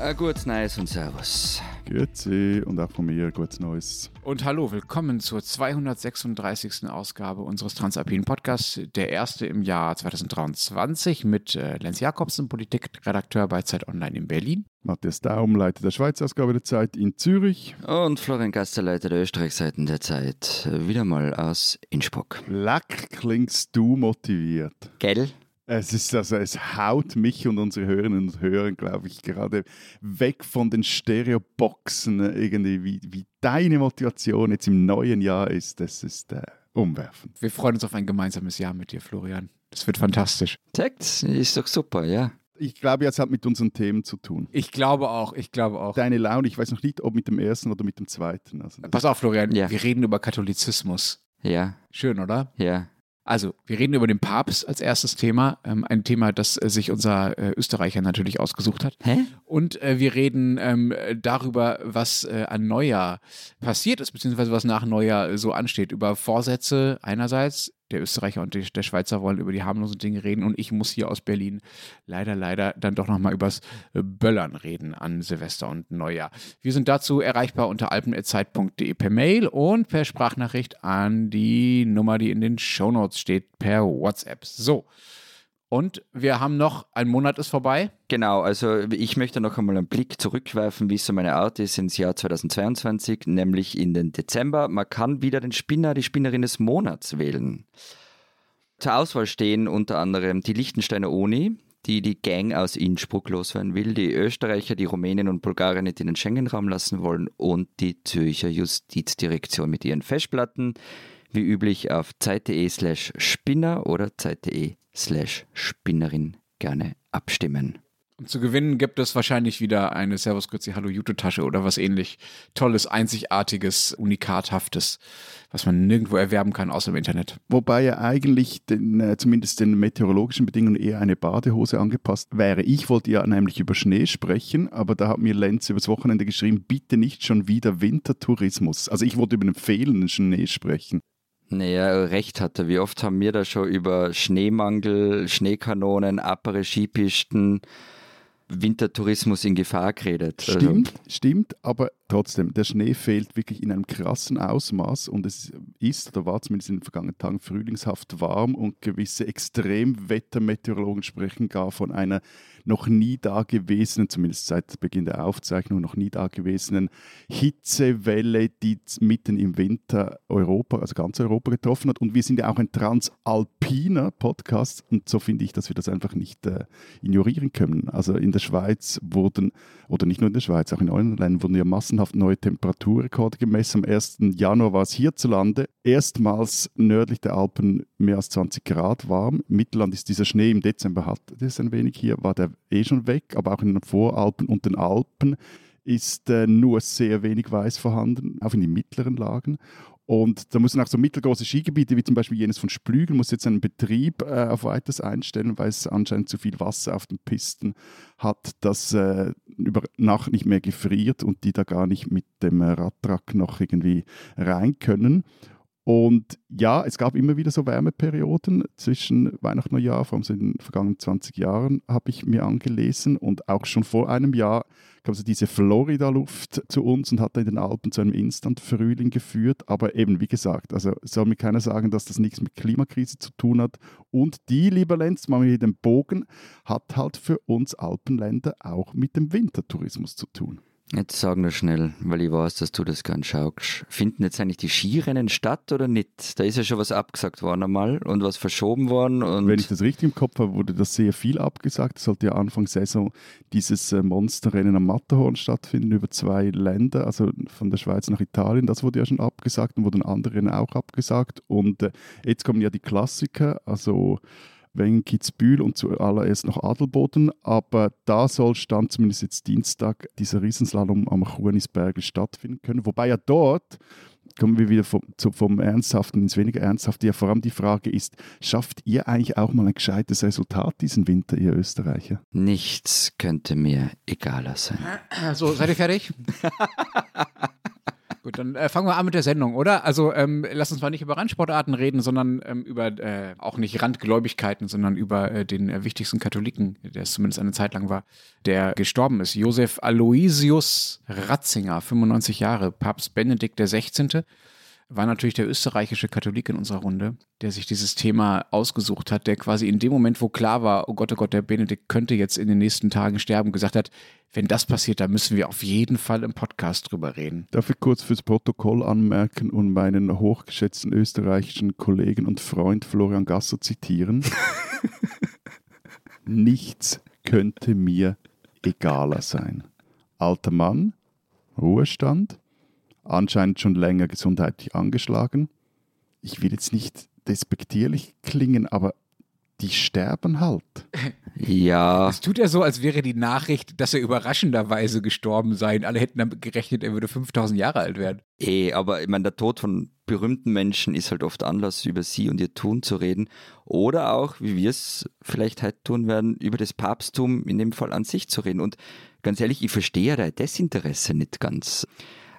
Ein gutes Neues und Servus. Grüezi und auch von mir gutes Neues. Und hallo, willkommen zur 236. Ausgabe unseres Transalpinen Podcasts, der erste im Jahr 2023 mit äh, Lenz Jakobsen, Politikredakteur bei Zeit Online in Berlin. Matthias Daum, Leiter der Schweizer Ausgabe der Zeit in Zürich. Und Florian Gaster, Leiter der Österreichseiten der Zeit, wieder mal aus Innsbruck. Leck klingst du motiviert. Gell? Es ist also, es haut mich und unsere Hörerinnen und Hörer, glaube ich, gerade weg von den Stereoboxen irgendwie, wie, wie deine Motivation jetzt im neuen Jahr ist. Das ist äh, umwerfend. Wir freuen uns auf ein gemeinsames Jahr mit dir, Florian. Das wird fantastisch. Zeigt, ist doch super, ja. Ich glaube, jetzt hat mit unseren Themen zu tun. Ich glaube auch, ich glaube auch. Deine Laune, ich weiß noch nicht, ob mit dem ersten oder mit dem zweiten. Also Pass auf, Florian, Ja. wir reden über Katholizismus. Ja, Schön, oder? ja. Also, wir reden über den Papst als erstes Thema. Ähm, ein Thema, das äh, sich unser äh, Österreicher natürlich ausgesucht hat. Hä? Und äh, wir reden ähm, darüber, was äh, an Neujahr passiert ist, beziehungsweise was nach Neujahr äh, so ansteht. Über Vorsätze einerseits. Der Österreicher und der Schweizer wollen über die harmlosen Dinge reden und ich muss hier aus Berlin leider, leider dann doch nochmal übers äh, Böllern reden an Silvester und Neujahr. Wir sind dazu erreichbar unter alpen.zeit.de per Mail und per Sprachnachricht an die Nummer, die in den Shownotes steht, per WhatsApp. So. Und wir haben noch, ein Monat ist vorbei. Genau, also ich möchte noch einmal einen Blick zurückwerfen, wie es so meine Art ist ins Jahr 2022, nämlich in den Dezember. Man kann wieder den Spinner, die Spinnerin des Monats wählen. Zur Auswahl stehen unter anderem die Liechtensteiner Uni, die die Gang aus Innsbruck loswerden will, die Österreicher, die Rumänen und Bulgaren nicht in den Schengen-Raum lassen wollen und die Zürcher Justizdirektion mit ihren Festplatten, wie üblich auf zeit.de slash spinner oder zeit.de slash spinnerin gerne abstimmen. Und zu gewinnen gibt es wahrscheinlich wieder eine Servus Grüezi Hallo Jute-Tasche oder was ähnlich Tolles, Einzigartiges, Unikathaftes, was man nirgendwo erwerben kann, außer im Internet. Wobei ja eigentlich den, äh, zumindest den meteorologischen Bedingungen eher eine Badehose angepasst wäre. Ich wollte ja nämlich über Schnee sprechen, aber da hat mir Lenz übers Wochenende geschrieben, bitte nicht schon wieder Wintertourismus. Also ich wollte über den fehlenden Schnee sprechen. Naja, recht hat er. Wie oft haben wir da schon über Schneemangel, Schneekanonen, Appere, Skipisten, Wintertourismus in Gefahr geredet? Also, Stimmt, stimmt, aber trotzdem, der Schnee fehlt wirklich in einem krassen Ausmaß und es ist oder war zumindest in den vergangenen Tagen frühlingshaft warm und gewisse Extremwettermeteorologen sprechen gar von einer noch nie dagewesenen, zumindest seit Beginn der Aufzeichnung, noch nie dagewesenen Hitzewelle, die mitten im Winter Europa, also ganz Europa getroffen hat. Und wir sind ja auch ein transalpiner Podcast und so finde ich, dass wir das einfach nicht äh, ignorieren können. Also in der Schweiz wurden, oder nicht nur in der Schweiz, auch in anderen Ländern wurden ja massenhaft neue Temperaturrekorde gemessen. Am 1. Januar war es hierzulande erstmals nördlich der Alpen mehr als 20 Grad warm. Mittelland ist dieser Schnee im Dezember hat das ein wenig hier, war der eh schon weg, aber auch in den Voralpen und den Alpen ist äh, nur sehr wenig Weiß vorhanden, auch in den mittleren Lagen. Und da müssen auch so mittelgroße Skigebiete, wie zum Beispiel jenes von Splügen, muss jetzt einen Betrieb äh, auf weiteres einstellen, weil es anscheinend zu viel Wasser auf den Pisten hat, das äh, über Nacht nicht mehr gefriert und die da gar nicht mit dem äh, Radtrack noch irgendwie rein können. Und ja, es gab immer wieder so Wärmeperioden zwischen Weihnachten und Neujahr, vor allem so in den vergangenen 20 Jahren, habe ich mir angelesen. Und auch schon vor einem Jahr kam so diese Florida-Luft zu uns und hat in den Alpen zu einem Instant-Frühling geführt. Aber eben, wie gesagt, also soll mir keiner sagen, dass das nichts mit Klimakrise zu tun hat. Und die, lieber Lenz, machen wir hier den Bogen, hat halt für uns Alpenländer auch mit dem Wintertourismus zu tun. Jetzt sag nur schnell, weil ich weiß, dass du das gern schaust. Finden jetzt eigentlich die Skirennen statt oder nicht? Da ist ja schon was abgesagt worden einmal und was verschoben worden. Und Wenn ich das richtig im Kopf habe, wurde das sehr viel abgesagt. Es sollte ja Anfang Saison dieses äh, Monsterrennen am Matterhorn stattfinden über zwei Länder, also von der Schweiz nach Italien. Das wurde ja schon abgesagt und wurden andere Rennen auch abgesagt. Und äh, jetzt kommen ja die Klassiker, also wenn Kitzbühel und zuallererst noch Adelboden, aber da soll Stand zumindest jetzt Dienstag dieser Riesenslalom am Chuanisbergel stattfinden können, wobei ja dort kommen wir wieder vom, zu, vom Ernsthaften ins weniger Ernsthafte. Ja, vor allem die Frage ist, schafft ihr eigentlich auch mal ein gescheites Resultat diesen Winter, ihr Österreicher? nichts könnte mir egaler sein. So, seid ihr fertig? Gut, dann äh, fangen wir an mit der Sendung, oder? Also ähm, lass uns mal nicht über Randsportarten reden, sondern ähm, über äh, auch nicht Randgläubigkeiten, sondern über äh, den äh, wichtigsten Katholiken, der es zumindest eine Zeit lang war, der gestorben ist. Josef Aloysius Ratzinger, 95 Jahre, Papst Benedikt XVI war natürlich der österreichische Katholik in unserer Runde, der sich dieses Thema ausgesucht hat, der quasi in dem Moment, wo klar war, oh Gott, oh Gott, der Benedikt könnte jetzt in den nächsten Tagen sterben, gesagt hat, wenn das passiert, dann müssen wir auf jeden Fall im Podcast drüber reden. Darf ich kurz fürs Protokoll anmerken und meinen hochgeschätzten österreichischen Kollegen und Freund Florian Gasser zitieren? Nichts könnte mir egaler sein. Alter Mann, Ruhestand, anscheinend schon länger gesundheitlich angeschlagen. Ich will jetzt nicht despektierlich klingen, aber die sterben halt. Ja. Es tut ja so, als wäre die Nachricht, dass er überraschenderweise gestorben sei. Alle hätten damit gerechnet, er würde 5000 Jahre alt werden. Eh, aber ich meine, der Tod von berühmten Menschen ist halt oft Anlass, über sie und ihr Tun zu reden. Oder auch, wie wir es vielleicht heute tun werden, über das Papsttum in dem Fall an sich zu reden. Und ganz ehrlich, ich verstehe ja dein Desinteresse nicht ganz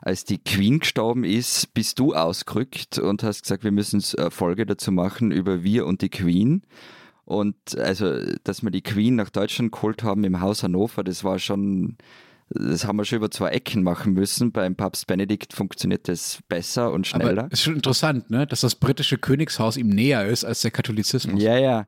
als die Queen gestorben ist, bist du ausgerückt und hast gesagt, wir müssen eine Folge dazu machen über wir und die Queen. Und also, dass wir die Queen nach Deutschland geholt haben im Haus Hannover, das war schon, das haben wir schon über zwei Ecken machen müssen. Beim Papst Benedikt funktioniert das besser und schneller. Aber ist schon interessant, ne? dass das britische Königshaus ihm näher ist als der Katholizismus. Ja, ja.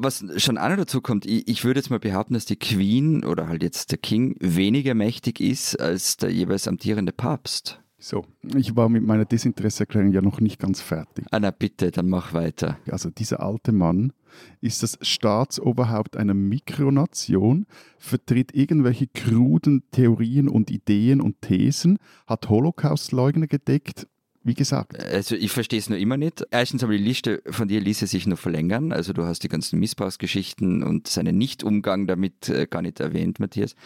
Was schon auch noch dazu kommt, ich, ich würde jetzt mal behaupten, dass die Queen oder halt jetzt der King weniger mächtig ist als der jeweils amtierende Papst. So, ich war mit meiner Desinteresseerklärung ja noch nicht ganz fertig. Ah, na bitte, dann mach weiter. Also dieser alte Mann ist das Staatsoberhaupt einer Mikronation, vertritt irgendwelche kruden Theorien und Ideen und Thesen, hat Holocaustleugner gedeckt, wie gesagt. Also ich verstehe es nur immer nicht. Erstens aber die Liste von dir ließe sich nur verlängern. Also du hast die ganzen Missbrauchsgeschichten und seinen Nichtumgang damit äh, gar nicht erwähnt, Matthias.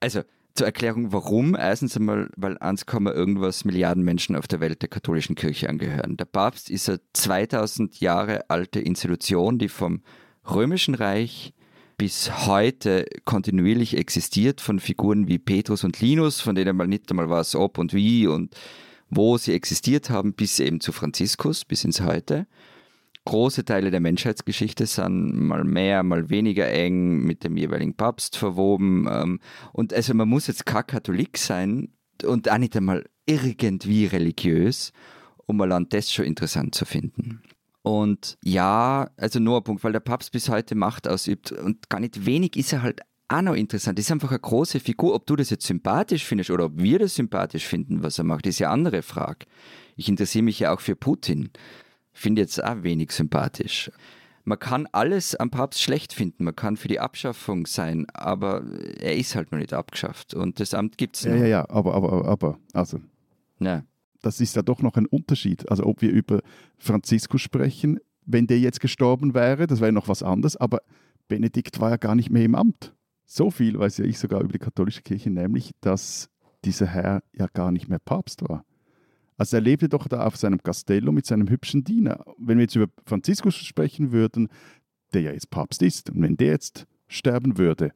Also zur Erklärung, warum? Erstens einmal, weil 1, irgendwas Milliarden Menschen auf der Welt der katholischen Kirche angehören. Der Papst ist eine 2000 Jahre alte Institution, die vom Römischen Reich bis heute kontinuierlich existiert von Figuren wie Petrus und Linus, von denen man nicht einmal weiß, ob und wie und wo sie existiert haben, bis eben zu Franziskus, bis ins Heute. Große Teile der Menschheitsgeschichte sind mal mehr, mal weniger eng mit dem jeweiligen Papst verwoben. Ähm, und also man muss jetzt kein Katholik sein und auch nicht einmal irgendwie religiös, um allein das schon interessant zu finden. Und ja, also nur ein Punkt, weil der Papst bis heute Macht ausübt und gar nicht wenig ist er halt auch noch interessant. Das ist einfach eine große Figur. Ob du das jetzt sympathisch findest oder ob wir das sympathisch finden, was er macht, ist ja eine andere Frage. Ich interessiere mich ja auch für Putin. Finde jetzt auch wenig sympathisch. Man kann alles am Papst schlecht finden, man kann für die Abschaffung sein, aber er ist halt noch nicht abgeschafft und das Amt gibt es noch. Ja, ja, ja, aber, aber, aber, also. Ja. Das ist ja doch noch ein Unterschied. Also, ob wir über Franziskus sprechen, wenn der jetzt gestorben wäre, das wäre noch was anderes, aber Benedikt war ja gar nicht mehr im Amt. So viel weiß ja ich sogar über die katholische Kirche, nämlich, dass dieser Herr ja gar nicht mehr Papst war. Also er lebte doch da auf seinem Castello mit seinem hübschen Diener. Wenn wir jetzt über Franziskus sprechen würden, der ja jetzt Papst ist, und wenn der jetzt sterben würde,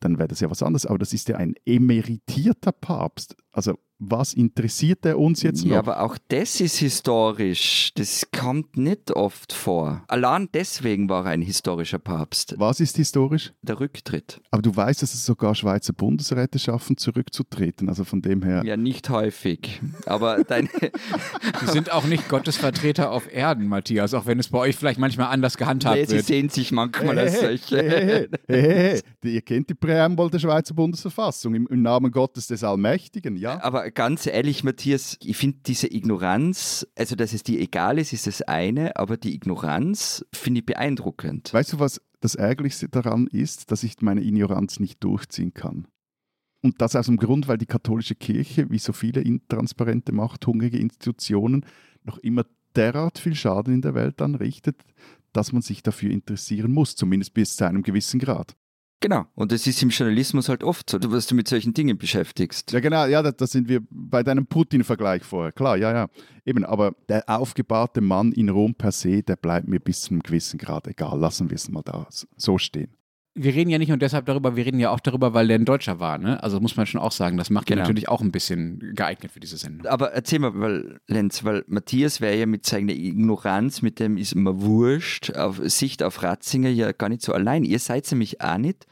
dann wäre das ja was anderes. Aber das ist ja ein emeritierter Papst. Also was interessiert er uns jetzt noch? Ja, aber auch das ist historisch. Das kommt nicht oft vor. Allein deswegen war er ein historischer Papst. Was ist historisch? Der Rücktritt. Aber du weißt, dass es sogar Schweizer Bundesräte schaffen, zurückzutreten. Also von dem her. Ja, nicht häufig. Aber deine. Sie sind auch nicht Gottesvertreter auf Erden, Matthias, auch wenn es bei euch vielleicht manchmal anders gehandhabt nee, wird. Sie sehen sich manchmal hey, als solche. Hey, hey, hey, Ihr kennt die Präambel der Schweizer Bundesverfassung im, im Namen Gottes des Allmächtigen, ja? Aber ganz ehrlich, Matthias, ich finde diese Ignoranz, also dass es dir egal ist, ist das eine, aber die Ignoranz finde ich beeindruckend. Weißt du, was das Ärgerlichste daran ist, dass ich meine Ignoranz nicht durchziehen kann? Und das aus dem Grund, weil die katholische Kirche, wie so viele intransparente, machthungrige Institutionen, noch immer derart viel Schaden in der Welt anrichtet, dass man sich dafür interessieren muss, zumindest bis zu einem gewissen Grad. Genau, und das ist im Journalismus halt oft so, dass du mit solchen Dingen beschäftigst. Ja, genau, ja, da, da sind wir bei deinem Putin-Vergleich vorher. Klar, ja, ja. Eben, aber der aufgebahrte Mann in Rom per se, der bleibt mir bis zu einem gewissen Grad egal. Lassen wir es mal da so stehen. wir reden ja nicht nur deshalb darüber, wir reden ja auch darüber, weil der ein Deutscher war. Ne? Also muss man schon auch sagen, das macht ihn Genau. natürlich auch ein bisschen geeignet für diese Sendung. Aber erzähl mal, weil, Lenz, weil Matthias wäre ja mit seiner Ignoranz, mit dem ist mir wurscht, auf Sicht auf Ratzinger ja gar nicht so allein. Ihr seid nämlich auch nicht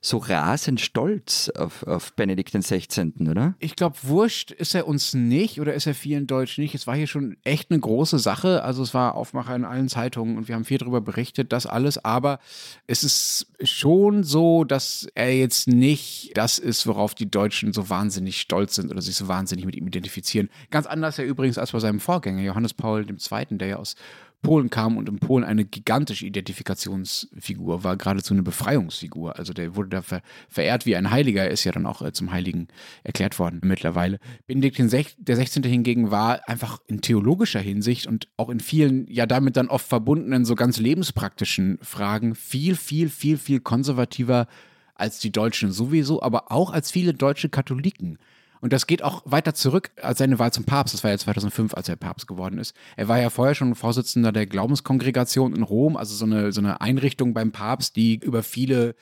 so rasend stolz auf, auf Benedikt XVI., oder? Ich glaube, wurscht ist er uns nicht oder ist er vielen Deutschen nicht. Es war hier schon echt eine große Sache. Also es war Aufmacher in allen Zeitungen und wir haben viel darüber berichtet, das alles. Aber es ist schon so, dass er jetzt nicht das ist, worauf die Deutschen so wahnsinnig stolz sind oder sich so wahnsinnig mit ihm identifizieren. Ganz anders ja übrigens als bei seinem Vorgänger, Johannes Paul II., der ja aus Polen kam und in Polen eine gigantische Identifikationsfigur war, geradezu eine Befreiungsfigur. Also der wurde da ver verehrt wie ein Heiliger, er ist ja dann auch äh, zum Heiligen erklärt worden mittlerweile. Benedikt der 16. hingegen war einfach in theologischer Hinsicht und auch in vielen, ja damit dann oft verbundenen, so ganz lebenspraktischen Fragen viel, viel, viel, viel konservativer als die Deutschen sowieso, aber auch als viele deutsche Katholiken. Und das geht auch weiter zurück als seine Wahl zum Papst. Das war ja 2005, als er Papst geworden ist. Er war ja vorher schon Vorsitzender der Glaubenskongregation in Rom, also so eine, so eine Einrichtung beim Papst, die über viele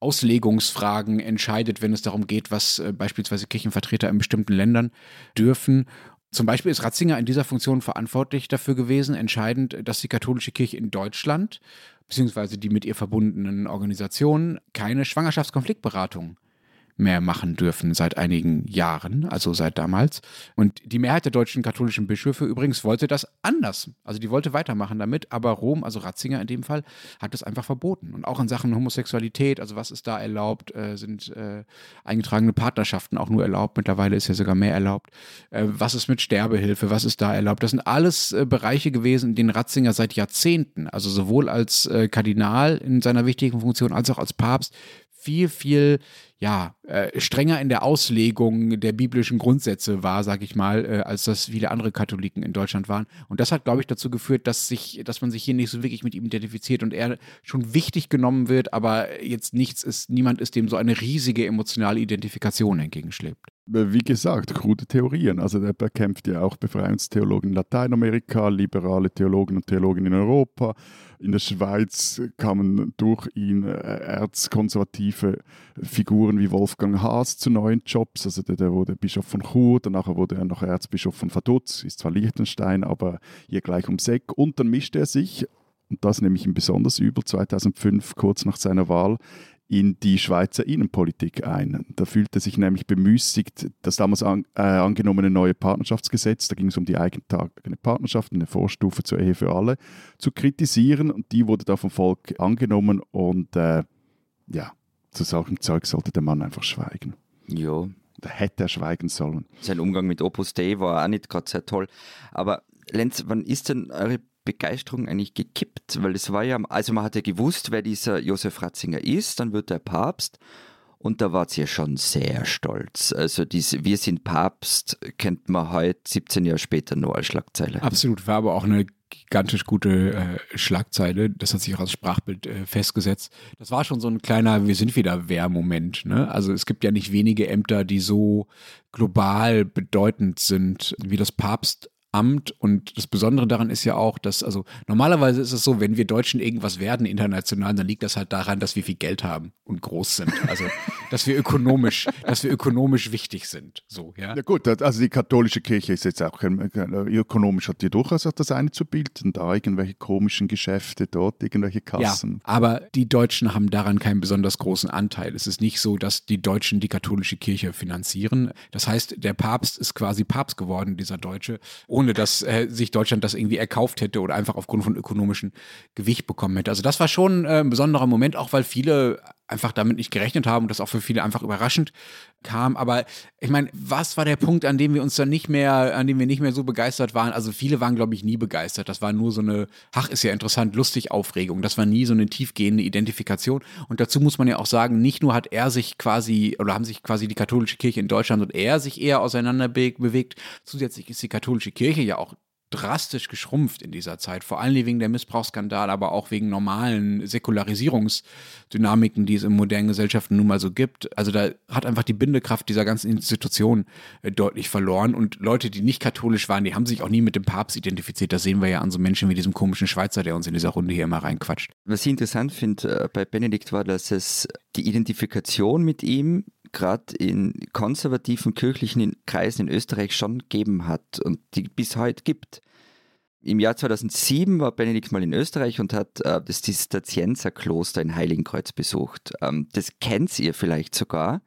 Auslegungsfragen entscheidet, wenn es darum geht, was äh, beispielsweise Kirchenvertreter in bestimmten Ländern dürfen. Zum Beispiel ist Ratzinger in dieser Funktion verantwortlich dafür gewesen, entscheidend, dass die katholische Kirche in Deutschland beziehungsweise die mit ihr verbundenen Organisationen keine Schwangerschaftskonfliktberatung mehr machen dürfen seit einigen Jahren, also seit damals. Und die Mehrheit der deutschen katholischen Bischöfe übrigens wollte das anders. Also die wollte weitermachen damit, aber Rom, also Ratzinger in dem Fall, hat es einfach verboten. Und auch in Sachen Homosexualität, also was ist da erlaubt, äh, sind äh, eingetragene Partnerschaften auch nur erlaubt. Mittlerweile ist ja sogar mehr erlaubt. Äh, was ist mit Sterbehilfe, was ist da erlaubt? Das sind alles Bereiche gewesen, in denen Ratzinger seit Jahrzehnten, also sowohl als Kardinal in seiner wichtigen Funktion als auch als Papst, viel, viel ja, äh, strenger in der Auslegung der biblischen Grundsätze war, sag ich mal, äh, als das viele andere Katholiken in Deutschland waren. Und das hat, glaube ich, dazu geführt, dass sich, dass man sich hier nicht so wirklich mit ihm identifiziert und er schon wichtig genommen wird, aber jetzt nichts ist, niemand ist dem so eine riesige emotionale Identifikation entgegenschlägt. Wie gesagt, krude Theorien. Also er bekämpft ja auch Befreiungstheologen in Lateinamerika, liberale Theologen und Theologen in Europa. In der Schweiz kamen durch ihn äh, erzkonservative Figuren wie Wolfgang Haas zu neuen Jobs. Also der, der wurde Bischof von Chur, danach wurde er noch Erzbischof von Vaduz, ist zwar Liechtenstein, aber hier gleich ums Eck. Und dann mischte er sich, und das nehme ich ihm besonders übel, 2005, kurz nach seiner Wahl, in die Schweizer Innenpolitik ein. Da fühlte er sich nämlich bemüßigt, das damals an, äh, angenommene neue Partnerschaftsgesetz, da ging es um die eigene Partnerschaft, eine Vorstufe zur Ehe für alle, zu kritisieren. Und die wurde da vom Volk angenommen. Und äh, ja, zu solchem Zeug sollte der Mann einfach schweigen. Ja, Da hätte er schweigen sollen. sein Umgang mit Opus Dei war auch nicht gerade sehr toll. Aber Lenz, wann ist denn eure Begeisterung eigentlich gekippt? Weil es war ja, also man hat ja gewusst, wer dieser Josef Ratzinger ist, dann wird er Papst. Und da wart ihr schon sehr stolz. Also diese Wir sind Papst kennt man heute 17 Jahre später nur als Schlagzeile. Absolut, war aber auch eine gigantisch gute äh, Schlagzeile. Das hat sich auch als Sprachbild äh, festgesetzt. Das war schon so ein kleiner Wir sind wieder wer-Moment. Ne? Also es gibt ja nicht wenige Ämter, die so global bedeutend sind wie das Papstamt. Und das Besondere daran ist ja auch, dass, also normalerweise ist es so, wenn wir Deutschen irgendwas werden international, dann liegt das halt daran, dass wir viel Geld haben und groß sind. Also, dass wir ökonomisch, dass wir ökonomisch wichtig sind. So, ja. Ja gut, also die katholische Kirche ist jetzt auch ökonomisch hat die durchaus auch das eine zu bilden, da irgendwelche komischen Geschäfte, dort irgendwelche Kassen. Ja, aber die Deutschen haben daran keinen besonders großen Anteil. Es ist nicht so, dass die Deutschen die katholische Kirche finanzieren. Das heißt, der Papst ist quasi Papst geworden, dieser Deutsche, ohne dass äh, sich Deutschland das irgendwie erkauft hätte oder einfach aufgrund von ökonomischem Gewicht bekommen hätte. Also das war schon äh, ein besonderer Moment, auch weil viele einfach damit nicht gerechnet haben und das auch für viele einfach überraschend kam. Aber ich meine, was war der Punkt, an dem wir uns dann nicht mehr, an dem wir nicht mehr so begeistert waren? Also viele waren, glaube ich, nie begeistert. Das war nur so eine, ach, ist ja interessant, lustig Aufregung. Das war nie so eine tiefgehende Identifikation. Und dazu muss man ja auch sagen, nicht nur hat er sich quasi, oder haben sich quasi die katholische Kirche in Deutschland und er sich eher auseinander be bewegt, zusätzlich ist die katholische Kirche ja auch drastisch geschrumpft in dieser Zeit, vor allem wegen der Missbrauchsskandale, aber auch wegen normalen Säkularisierungsdynamiken, die es in modernen Gesellschaften nun mal so gibt. Also da hat einfach die Bindekraft dieser ganzen Institution äh, deutlich verloren und Leute, die nicht katholisch waren, die haben sich auch nie mit dem Papst identifiziert. Das sehen wir ja an so Menschen wie diesem komischen Schweizer, der uns in dieser Runde hier immer reinquatscht. Was ich interessant finde äh, bei Benedikt war, dass es die Identifikation mit ihm gerade in konservativen kirchlichen Kreisen in Österreich schon gegeben hat und die bis heute gibt. Im Jahr 2007 war Benedikt mal in Österreich und hat äh, das Zisterzienserkloster in Heiligenkreuz besucht. Ähm, das kennt ihr vielleicht sogar.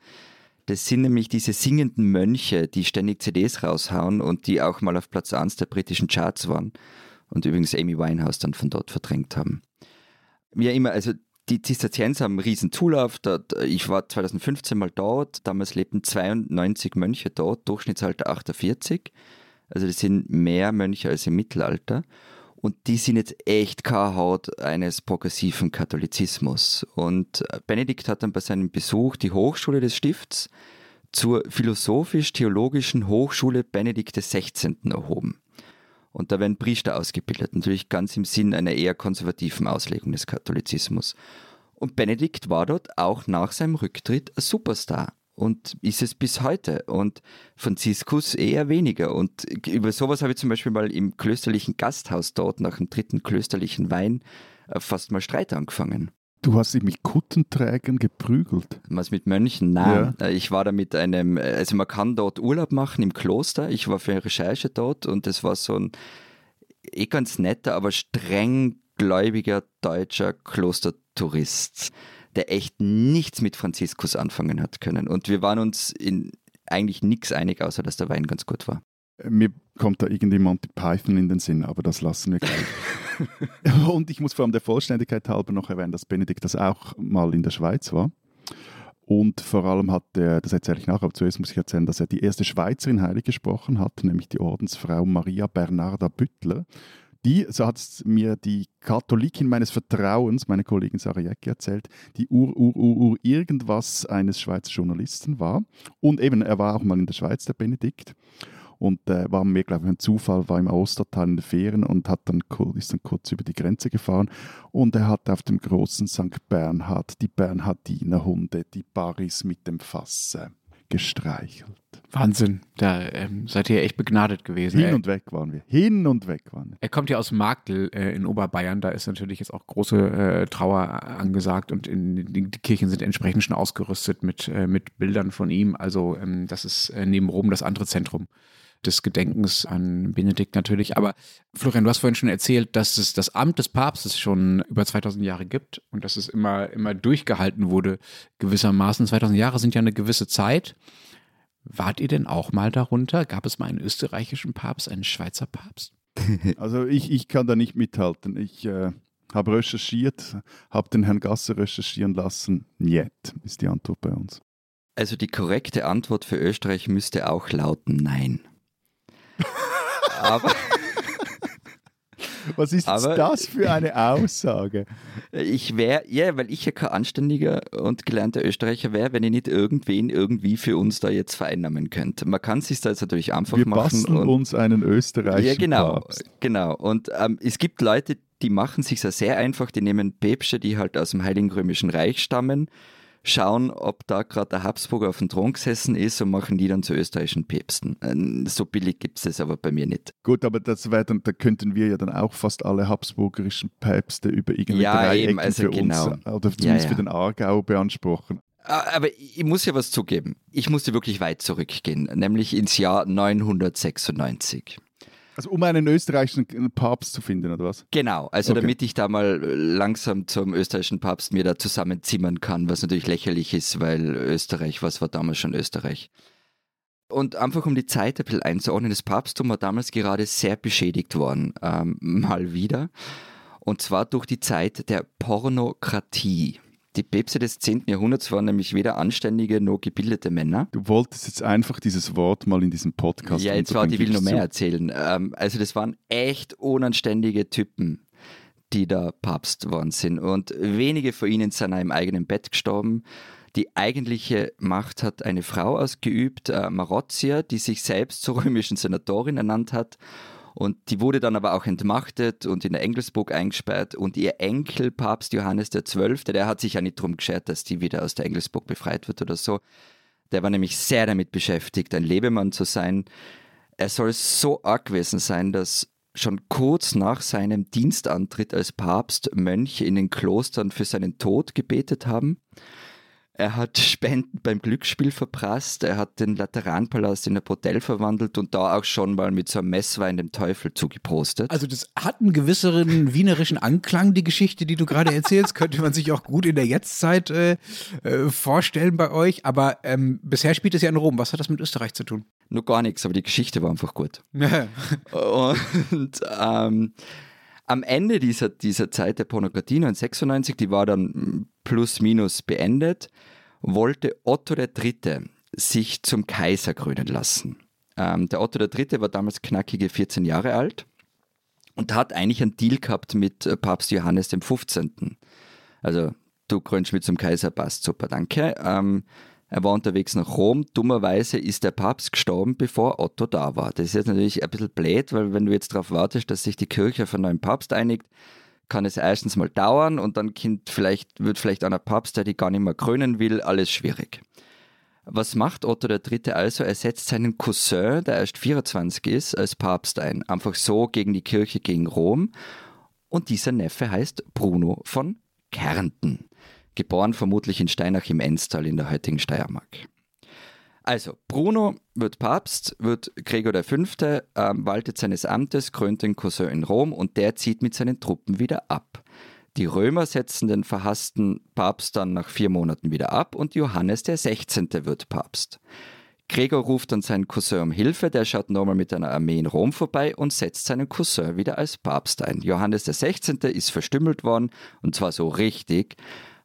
Das sind nämlich diese singenden Mönche, die ständig CDs raushauen und die auch mal auf Platz 1 der britischen Charts waren und übrigens Amy Winehouse dann von dort verdrängt haben. Wie immer, also die Zisterzienser haben einen riesen Zulauf. Ich war 2015 mal dort. Damals lebten 92 Mönche dort, Durchschnittsalter 48. Also das sind mehr Mönche als im Mittelalter. Und die sind jetzt echt keine Haut eines progressiven Katholizismus. Und äh, Benedikt hat dann bei seinem Besuch die Hochschule des Stifts zur philosophisch-theologischen Hochschule Benedikt XVI. erhoben. Und da werden Priester ausgebildet, natürlich ganz im Sinn einer eher konservativen Auslegung des Katholizismus. Und Benedikt war dort auch nach seinem Rücktritt ein Superstar und ist es bis heute. Und Franziskus eher weniger. Und über sowas habe ich zum Beispiel mal im klösterlichen Gasthaus dort nach dem dritten klösterlichen Wein äh, fast mal Streit angefangen. Du hast dich mit Kuttenträgern geprügelt. Was mit Mönchen? Nein. Ja. Äh, ich war da mit einem, äh, also man kann dort Urlaub machen im Kloster. Ich war für eine Recherche dort und das war so ein eh ganz netter, aber streng gläubiger deutscher Klostertourist, der echt nichts mit Franziskus anfangen hat können. Und wir waren uns in eigentlich nichts einig, außer dass der Wein ganz gut war. Mir kommt da irgendwie Monty Python in den Sinn, aber das lassen wir gleich. und ich muss vor allem der Vollständigkeit halber noch erwähnen, dass Benedikt das auch mal in der Schweiz war. Und vor allem hat er, das erzähle ich nachher, aber zuerst muss ich erzählen, dass er die erste Schweizerin heilig gesprochen hat, nämlich die Ordensfrau Maria Bernarda Büttler. Die, so hat es mir die Katholikin meines Vertrauens, meine Kollegin Sarah Jäcki, erzählt, die Ur, Ur, Ur, Ur irgendwas eines Schweizer Journalisten war. Und eben, er war auch mal in der Schweiz, der Benedikt und äh, war mir, glaube ich, ein Zufall, war im Ostertal in den Ferien und hat dann, ist dann kurz über die Grenze gefahren und er hat auf dem großen St. Bernhard die Bernhardiner Hunde, die Paris mit dem Fass gestreichelt. Wahnsinn, da ähm, seid ihr echt begnadet gewesen. Hin ey. und weg waren wir, hin und weg waren wir. Er kommt ja aus Magdel äh, in Oberbayern, da ist natürlich jetzt auch große äh, Trauer angesagt und in, die, die, Kirchen sind entsprechend schon ausgerüstet mit, äh, mit Bildern von ihm. Also ähm, das ist äh, neben Rom das andere Zentrum des Gedenkens an Benedikt natürlich. Aber Florian, du hast vorhin schon erzählt, dass es das Amt des Papstes schon über 2000 Jahre gibt und dass es immer, immer durchgehalten wurde, gewissermaßen. 2000 Jahre sind ja eine gewisse Zeit. Wart ihr denn auch mal darunter? Gab es mal einen österreichischen Papst, einen Schweizer Papst? Also ich, ich kann da nicht mithalten. Ich äh, habe recherchiert, habe den Herrn Gasser recherchieren lassen. Niet ist die Antwort bei uns. Also die korrekte Antwort für Österreich müsste auch lauten Nein. Aber. Was ist aber, das für eine Aussage? Ich wäre, ja, weil ich ja kein anständiger und gelernter Österreicher wäre, wenn ich nicht irgendwen irgendwie für uns da jetzt vereinnahmen könnte. Man kann es sich da jetzt natürlich einfach Wir machen. Wir basteln und, uns einen österreichischen Ja, genau. Papst. Genau. Und ähm, es gibt Leute, die machen sich sehr einfach, die nehmen Päpste, die halt aus dem Heiligen Römischen Reich stammen schauen, ob da gerade der Habsburger auf dem Thron gesessen ist und machen die dann zu österreichischen Päpsten. Ähm, so billig gibt es das aber bei mir nicht. Gut, aber das wäre dann, da könnten wir ja dann auch fast alle habsburgerischen Päpste über irgendwie ja, drei eben, also für genau. uns oder zumindest ja, ja. für den Aargau beanspruchen. Aber ich muss ja was zugeben. Ich musste wirklich weit zurückgehen, nämlich ins Jahr 996. Also um einen österreichischen Papst zu finden, oder was? Genau, also okay. damit ich da mal langsam zum österreichischen Papst mir da zusammenzimmern kann, was natürlich lächerlich ist, weil Österreich, was war damals schon Österreich? Und einfach um die Zeit ein bisschen einzuordnen, das Papsttum war damals gerade sehr beschädigt worden, ähm, mal wieder. Und zwar durch die Zeit der Pornokratie. Die Päpste des 10. Jahrhunderts waren nämlich weder anständige noch gebildete Männer. Du wolltest jetzt einfach dieses Wort mal in diesem Podcast. Ja, jetzt war die will noch mehr erzählen. Ähm, also das waren echt unanständige Typen, die da Papst waren sind. Und wenige von ihnen sind im eigenen Bett gestorben. Die eigentliche Macht hat eine Frau ausgeübt, äh, Marozia, die sich selbst zur römischen Senatorin ernannt hat Und die wurde dann aber auch entmachtet und in der Engelsburg eingesperrt. Und ihr Enkel, Papst Johannes XII., der hat sich ja nicht darum geschert, dass die wieder aus der Engelsburg befreit wird oder so. Der war nämlich sehr damit beschäftigt, ein Lebemann zu sein. Er soll so arg gewesen sein, dass schon kurz nach seinem Dienstantritt als Papst Mönche in den Klostern für seinen Tod gebetet haben. Er hat Spenden beim Glücksspiel verprasst, er hat den Lateranpalast in ein Bordell verwandelt und da auch schon mal mit so einem Messwein dem Teufel zugeprostet. Also das hat einen gewisseren wienerischen Anklang, die Geschichte, die du gerade erzählst, könnte man sich auch gut in der Jetztzeit äh, äh, vorstellen bei euch, aber ähm, bisher spielt es ja in Rom. Was hat das mit Österreich zu tun? Nur gar nichts, aber die Geschichte war einfach gut. und ähm, am Ende dieser, dieser Zeit der Pornokratie 1996, die war dann plus minus beendet, wollte Otto III. sich zum Kaiser krönen lassen. Ähm, der Otto III. war damals knackige 14 Jahre alt und hat eigentlich einen Deal gehabt mit äh, Papst Johannes dem 15. Also, du krönst mit zum Kaiser, passt super, danke. Ähm, er war unterwegs nach Rom. Dummerweise ist der Papst gestorben, bevor Otto da war. Das ist jetzt natürlich ein bisschen blöd, weil wenn du jetzt darauf wartest, dass sich die Kirche auf einen neuen Papst einigt, kann es erstens mal dauern und dann vielleicht, wird vielleicht einer Papst, der die gar nicht mehr krönen will, alles schwierig. Was macht Otto III. also? Er setzt seinen Cousin, der erst 24 ist, als Papst ein. Einfach so gegen die Kirche, gegen Rom. Und dieser Neffe heißt Bruno von Kärnten. Geboren vermutlich in Steinach im Enstal in der heutigen Steiermark. Also, Bruno wird Papst, wird Gregor V., ähm, waltet seines Amtes, krönt den Cousin in Rom und der zieht mit seinen Truppen wieder ab. Die Römer setzen den verhassten Papst dann nach vier Monaten wieder ab und Johannes der 16. wird Papst. Gregor ruft dann seinen Cousin um Hilfe, der schaut nochmal mit einer Armee in Rom vorbei und setzt seinen Cousin wieder als Papst ein. Johannes der 16. ist verstümmelt worden und zwar so richtig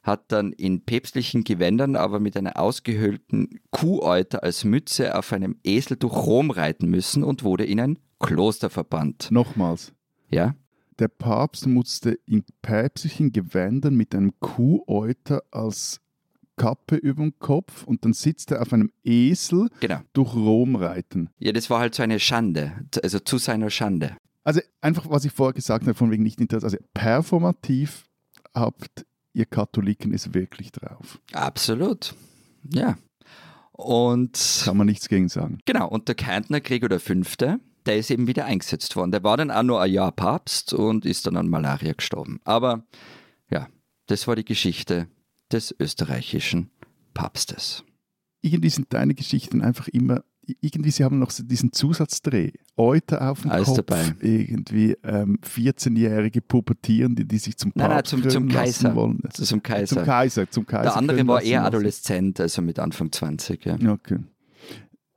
hat dann in päpstlichen Gewändern, aber mit einer ausgehöhlten Kuhäuter als Mütze auf einem Esel durch Rom reiten müssen und wurde in ein Kloster verbannt. Nochmals. Ja? Der Papst musste in päpstlichen Gewändern mit einem Kuhäuter als Kappe über dem Kopf und dann sitzt er auf einem Esel genau. durch Rom reiten. Ja, das war halt so eine Schande, also zu seiner Schande. Also einfach, was ich vorher gesagt habe, von wegen nicht Interesse, also performativ habt ihr Katholiken ist wirklich drauf. Absolut. Ja. Und. Kann man nichts gegen sagen. Genau. Und der Kärntner Gregor V., der ist eben wieder eingesetzt worden. Der war dann auch nur ein Jahr Papst und ist dann an Malaria gestorben. Aber ja, das war die Geschichte des österreichischen Papstes. Irgendwie sind deine Geschichten einfach immer irgendwie, sie haben noch diesen Zusatzdreh. Euter auf dem Alles Kopf, dabei. irgendwie ähm, 14-jährige Pubertierende, die sich zum Nein, nein, Papst zum, zum Kaiser. wollen. Also zum Kaiser. Zum Kaiser, zum Kaiser. Der andere war eher. Adoleszent, also mit Anfang 20. Ja. Okay.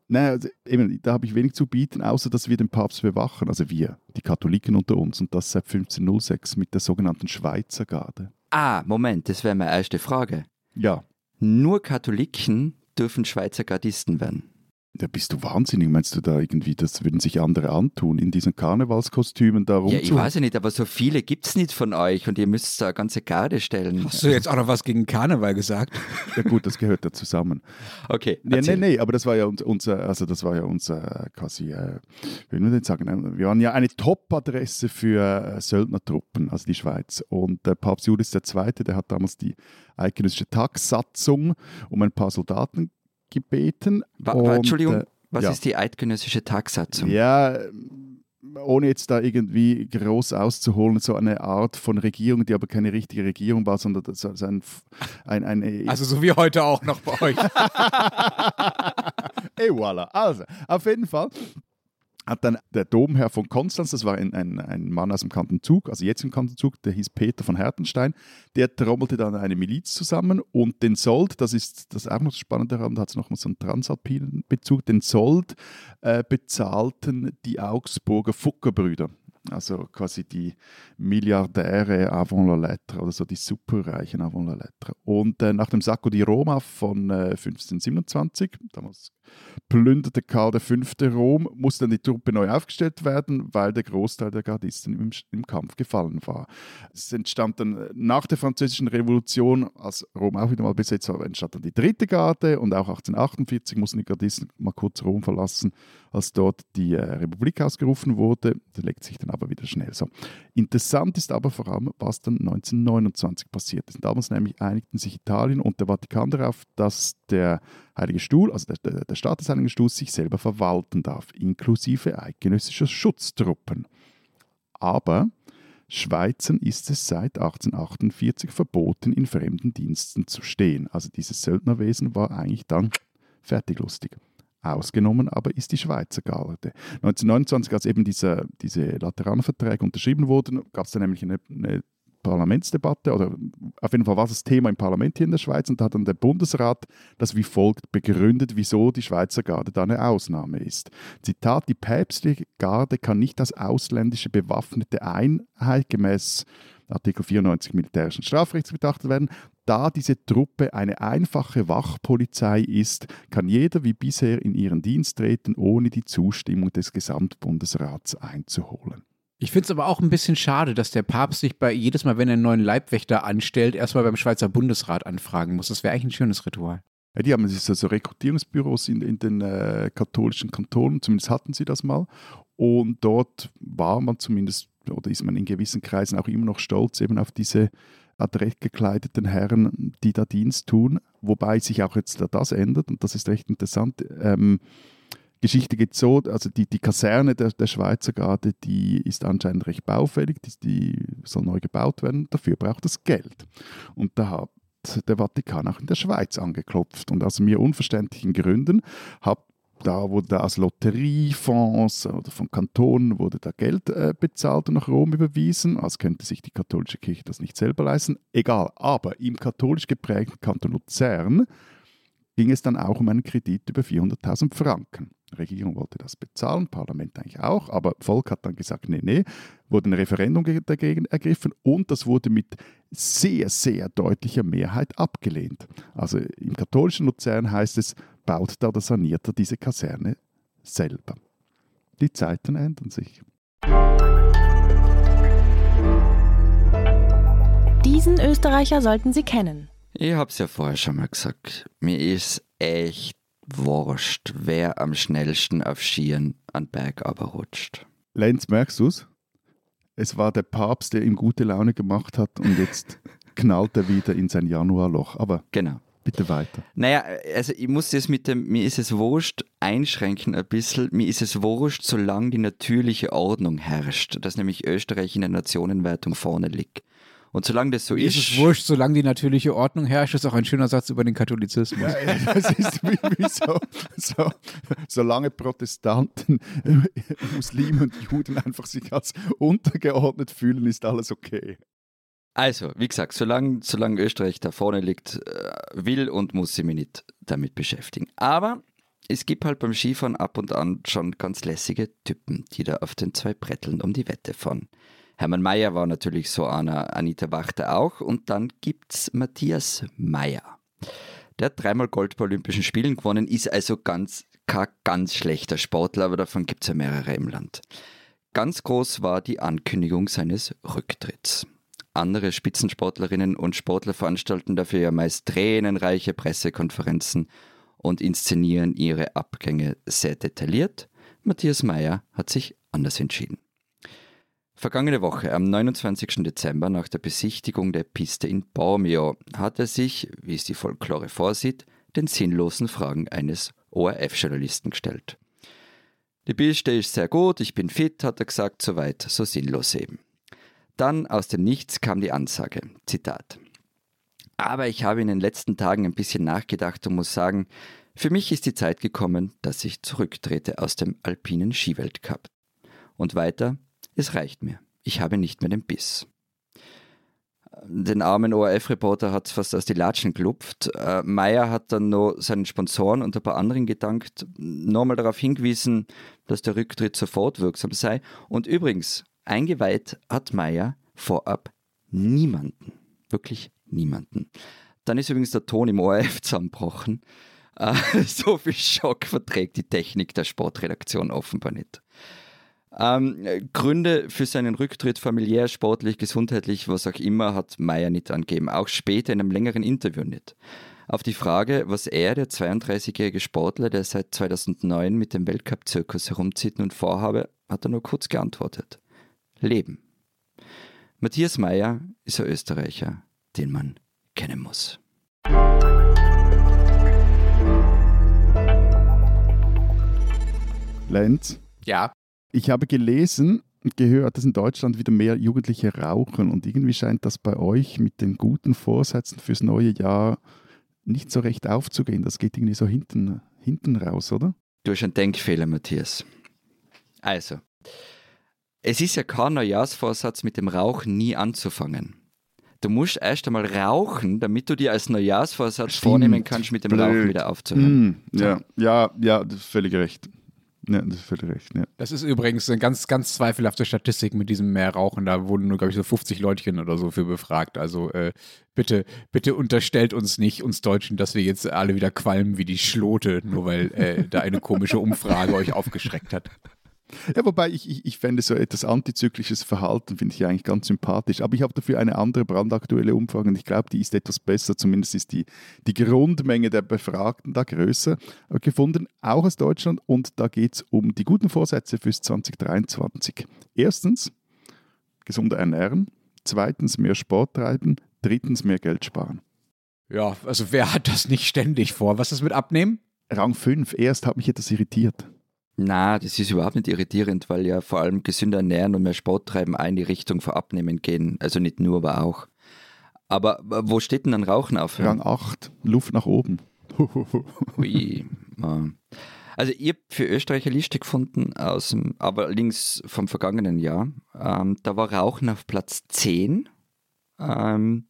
Nein, also eben, da habe ich wenig zu bieten, außer dass wir den Papst bewachen, also wir, die Katholiken unter uns, und das seit 1506 mit der sogenannten Schweizer Garde. Ah, Moment, das wäre meine erste Frage. Ja, Nur Katholiken dürfen Schweizer Gardisten werden. Da bist du wahnsinnig. Meinst du da irgendwie, das würden sich andere antun, in diesen Karnevalskostümen da Ja, ich weiß ja nicht, aber so viele gibt es nicht von euch und ihr müsst da eine ganze Garde stellen. Hast du jetzt auch noch was gegen Karneval gesagt? Ja gut, das gehört ja zusammen. Okay, Ja, nee, erzähl. nee, aber das war ja unser, also das war ja unser äh, quasi, äh, wie will man denn sagen, äh, wir waren ja eine Top-Adresse für äh, Söldnertruppen, also die Schweiz. Und der Papst Julius II., der hat damals die eidgenössische Tagssatzung um ein paar Soldaten gebeten. Wa Und, wa Entschuldigung, äh, was ja. ist die eidgenössische Tagsatzung? Ja, ohne jetzt da irgendwie groß auszuholen, so eine Art von Regierung, die aber keine richtige Regierung war, sondern das ist ein, ein, ein Also so wie heute auch noch bei euch. Et voilà. Also, auf jeden Fall hat dann der Domherr von Konstanz, das war ein, ein, ein Mann aus dem Kanton Zug, also jetzt im Kanton Zug, der hieß Peter von Hertenstein, der trommelte dann eine Miliz zusammen und den Sold, das ist das ist auch noch Spannende daran, da hat es noch mal so einen transalpinen Bezug, den Sold äh, bezahlten die Augsburger Fuckerbrüder. Also quasi die Milliardäre avant la lettre oder so die Superreichen avant la lettre. Und äh, nach dem Sacco di Roma von äh, 1527, damals plünderte Karl V. Rom, musste dann die Truppe neu aufgestellt werden, weil der Großteil der Gardisten im, im Kampf gefallen war. Es entstand dann nach der Französischen Revolution, als Rom auch wieder mal besetzt war, entstand dann die dritte Garde und auch 1848 mussten die Gardisten mal kurz Rom verlassen, als dort die äh, Republik ausgerufen wurde. Das legt sich dann aber wieder schnell so. Interessant ist aber vor allem, was dann 1929 passiert ist. Damals nämlich einigten sich Italien und der Vatikan darauf, dass der Heilige Stuhl, also der, der Staat des Heiligen Stuhls, sich selber verwalten darf, inklusive eidgenössischer Schutztruppen. Aber Schweizern ist es seit 1848 verboten, in fremden Diensten zu stehen. Also dieses Söldnerwesen war eigentlich dann fertig lustig. Ausgenommen aber ist die Schweizer Garde. 1929, als eben diese, diese Lateranverträge unterschrieben wurden, gab es dann nämlich eine, eine Parlamentsdebatte oder auf jeden Fall war das Thema im Parlament hier in der Schweiz und da hat dann der Bundesrat das wie folgt begründet, wieso die Schweizer Garde da eine Ausnahme ist. Zitat, die päpstliche Garde kann nicht als ausländische bewaffnete Einheit gemäß Artikel 94 militärischen Strafrechts betrachtet werden. Da diese Truppe eine einfache Wachpolizei ist, kann jeder wie bisher in ihren Dienst treten, ohne die Zustimmung des Gesamtbundesrats einzuholen. Ich finde es aber auch ein bisschen schade, dass der Papst sich bei jedes Mal, wenn er einen neuen Leibwächter anstellt, erstmal beim Schweizer Bundesrat anfragen muss. Das wäre eigentlich ein schönes Ritual. Ja, die haben also Rekrutierungsbüros in, in den äh, katholischen Kantonen, zumindest hatten sie das mal. Und dort war man zumindest, oder ist man in gewissen Kreisen auch immer noch stolz eben auf diese adrett gekleideten Herren, die da Dienst tun, wobei sich auch jetzt das ändert und das ist recht interessant. Ähm, Geschichte geht so, also die, die Kaserne der, der Schweizer Garde, die ist anscheinend recht baufällig, die, die soll neu gebaut werden, dafür braucht es Geld. Und da hat der Vatikan auch in der Schweiz angeklopft und aus mir unverständlichen Gründen hat da wurde aus Lotteriefonds oder von Kantonen wurde da Geld äh, bezahlt und nach Rom überwiesen, als könnte sich die katholische Kirche das nicht selber leisten. Egal, aber im katholisch geprägten Kanton Luzern ging es dann auch um einen Kredit über 400.000 Franken. Die Regierung wollte das bezahlen, Parlament eigentlich auch, aber Volk hat dann gesagt, nee, nee, wurde ein Referendum dagegen ergriffen und das wurde mit sehr, sehr deutlicher Mehrheit abgelehnt. Also im katholischen Luzern heißt es, baut da oder saniert er diese Kaserne selber. Die Zeiten ändern sich. Diesen Österreicher sollten Sie kennen. Ich hab's ja vorher schon mal gesagt. Mir ist echt wurscht, wer am schnellsten auf Skiern an Berg rutscht. Lenz, merkst du's? Es war der Papst, der ihm gute Laune gemacht hat und jetzt knallt er wieder in sein Januarloch. Aber genau. bitte weiter. Naja, also ich muss das mit dem, mir ist es wurscht, einschränken ein bisschen. Mir ist es wurscht, solange die natürliche Ordnung herrscht, dass nämlich Österreich in der Nationenwertung vorne liegt. Und solange das so ist. ist es wurscht, solange die natürliche Ordnung herrscht, ist auch ein schöner Satz über den Katholizismus. Ja, das ist wie, wie so, so, solange Protestanten, Muslime und Juden einfach sich als untergeordnet fühlen, ist alles okay. Also, wie gesagt, solange, solange Österreich da vorne liegt, äh, will und muss sie mich nicht damit beschäftigen. Aber es gibt halt beim Skifahren ab und an schon ganz lässige Typen, die da auf den zwei Bretteln um die Wette fahren. Hermann Mayer war natürlich so einer, Anita Wachter auch. Und dann gibt's Matthias Mayer. Der hat dreimal Gold bei Olympischen Spielen gewonnen, ist also ganz, kein ganz schlechter Sportler, aber davon gibt es ja mehrere im Land. Ganz groß war die Ankündigung seines Rücktritts. Andere Spitzensportlerinnen und Sportler veranstalten dafür ja meist tränenreiche Pressekonferenzen und inszenieren ihre Abgänge sehr detailliert. Matthias Mayer hat sich anders entschieden. Vergangene Woche, am 29. Dezember, nach der Besichtigung der Piste in Bormio, hat er sich, wie es die Folklore vorsieht, den sinnlosen Fragen eines ORF-Journalisten gestellt. Die Piste ist sehr gut, ich bin fit, hat er gesagt, soweit, so sinnlos eben. Dann aus dem Nichts kam die Ansage, Zitat. Aber ich habe in den letzten Tagen ein bisschen nachgedacht und muss sagen, für mich ist die Zeit gekommen, dass ich zurücktrete aus dem alpinen Skiweltcup. Und weiter, es reicht mir. Ich habe nicht mehr den Biss. Den armen ORF-Reporter hat fast aus die Latschen gelupft. Äh, Meyer hat dann noch seinen Sponsoren und ein paar anderen gedankt, nochmal darauf hingewiesen, dass der Rücktritt sofort wirksam sei. Und übrigens, eingeweiht hat Meyer vorab niemanden. Wirklich niemanden. Dann ist übrigens der Ton im ORF zusammengebrochen. Äh, so viel Schock verträgt die Technik der Sportredaktion offenbar nicht. Ähm, Gründe für seinen Rücktritt, familiär, sportlich, gesundheitlich, was auch immer, hat Meyer nicht angegeben. Auch später in einem längeren Interview nicht. Auf die Frage, was er, der 32-jährige Sportler, der seit 2009 mit dem Weltcup-Zirkus herumzieht, nun vorhabe, hat er nur kurz geantwortet. Leben. Matthias Meyer ist ein Österreicher, den man kennen muss. Lenz, Ja. Ich habe gelesen und gehört, dass in Deutschland wieder mehr Jugendliche rauchen und irgendwie scheint das bei euch mit den guten Vorsätzen fürs neue Jahr nicht so recht aufzugehen. Das geht irgendwie so hinten, hinten raus, oder? Du hast einen Denkfehler, Matthias. Also, es ist ja kein Neujahrsvorsatz, mit dem Rauchen nie anzufangen. Du musst erst einmal rauchen, damit du dir als Neujahrsvorsatz Stimmt. vornehmen kannst, mit dem Rauchen Blöd. wieder aufzuhören. Mm, ja, ja, ja, völlig recht. Ja, das ist völlig recht. Ja. Das ist übrigens eine ganz, ganz zweifelhafte Statistik mit diesem mehr Rauchen. Da wurden nur, glaube ich, so 50 Leutchen oder so für befragt. Also äh, bitte, bitte unterstellt uns nicht, uns Deutschen, dass wir jetzt alle wieder qualmen wie die Schlote, nur weil äh, da eine komische Umfrage euch aufgeschreckt hat. Ja, wobei ich, ich, ich fände so etwas antizyklisches Verhalten, finde ich eigentlich ganz sympathisch. Aber ich habe dafür eine andere brandaktuelle Umfrage und ich glaube, die ist etwas besser. Zumindest ist die, die Grundmenge der Befragten da größer gefunden, auch aus Deutschland. Und da geht es um die guten Vorsätze fürs 2023. Erstens, gesunder ernähren. Zweitens, mehr Sport treiben. Drittens, mehr Geld sparen. Ja, also wer hat das nicht ständig vor? Was ist mit Abnehmen? Rang 5, erst hat mich etwas irritiert. Na, das ist überhaupt nicht irritierend, weil ja vor allem gesünder ernähren und mehr Sport treiben auch in die Richtung von Abnehmen gehen. Also nicht nur, aber auch. Aber wo steht denn dann Rauchen aufhören? Rang 8, Luft nach oben. Ui. Also ich habe für Österreich eine Liste gefunden, aus dem, aber links vom vergangenen Jahr. Ähm, da war Rauchen auf Platz 10 ähm,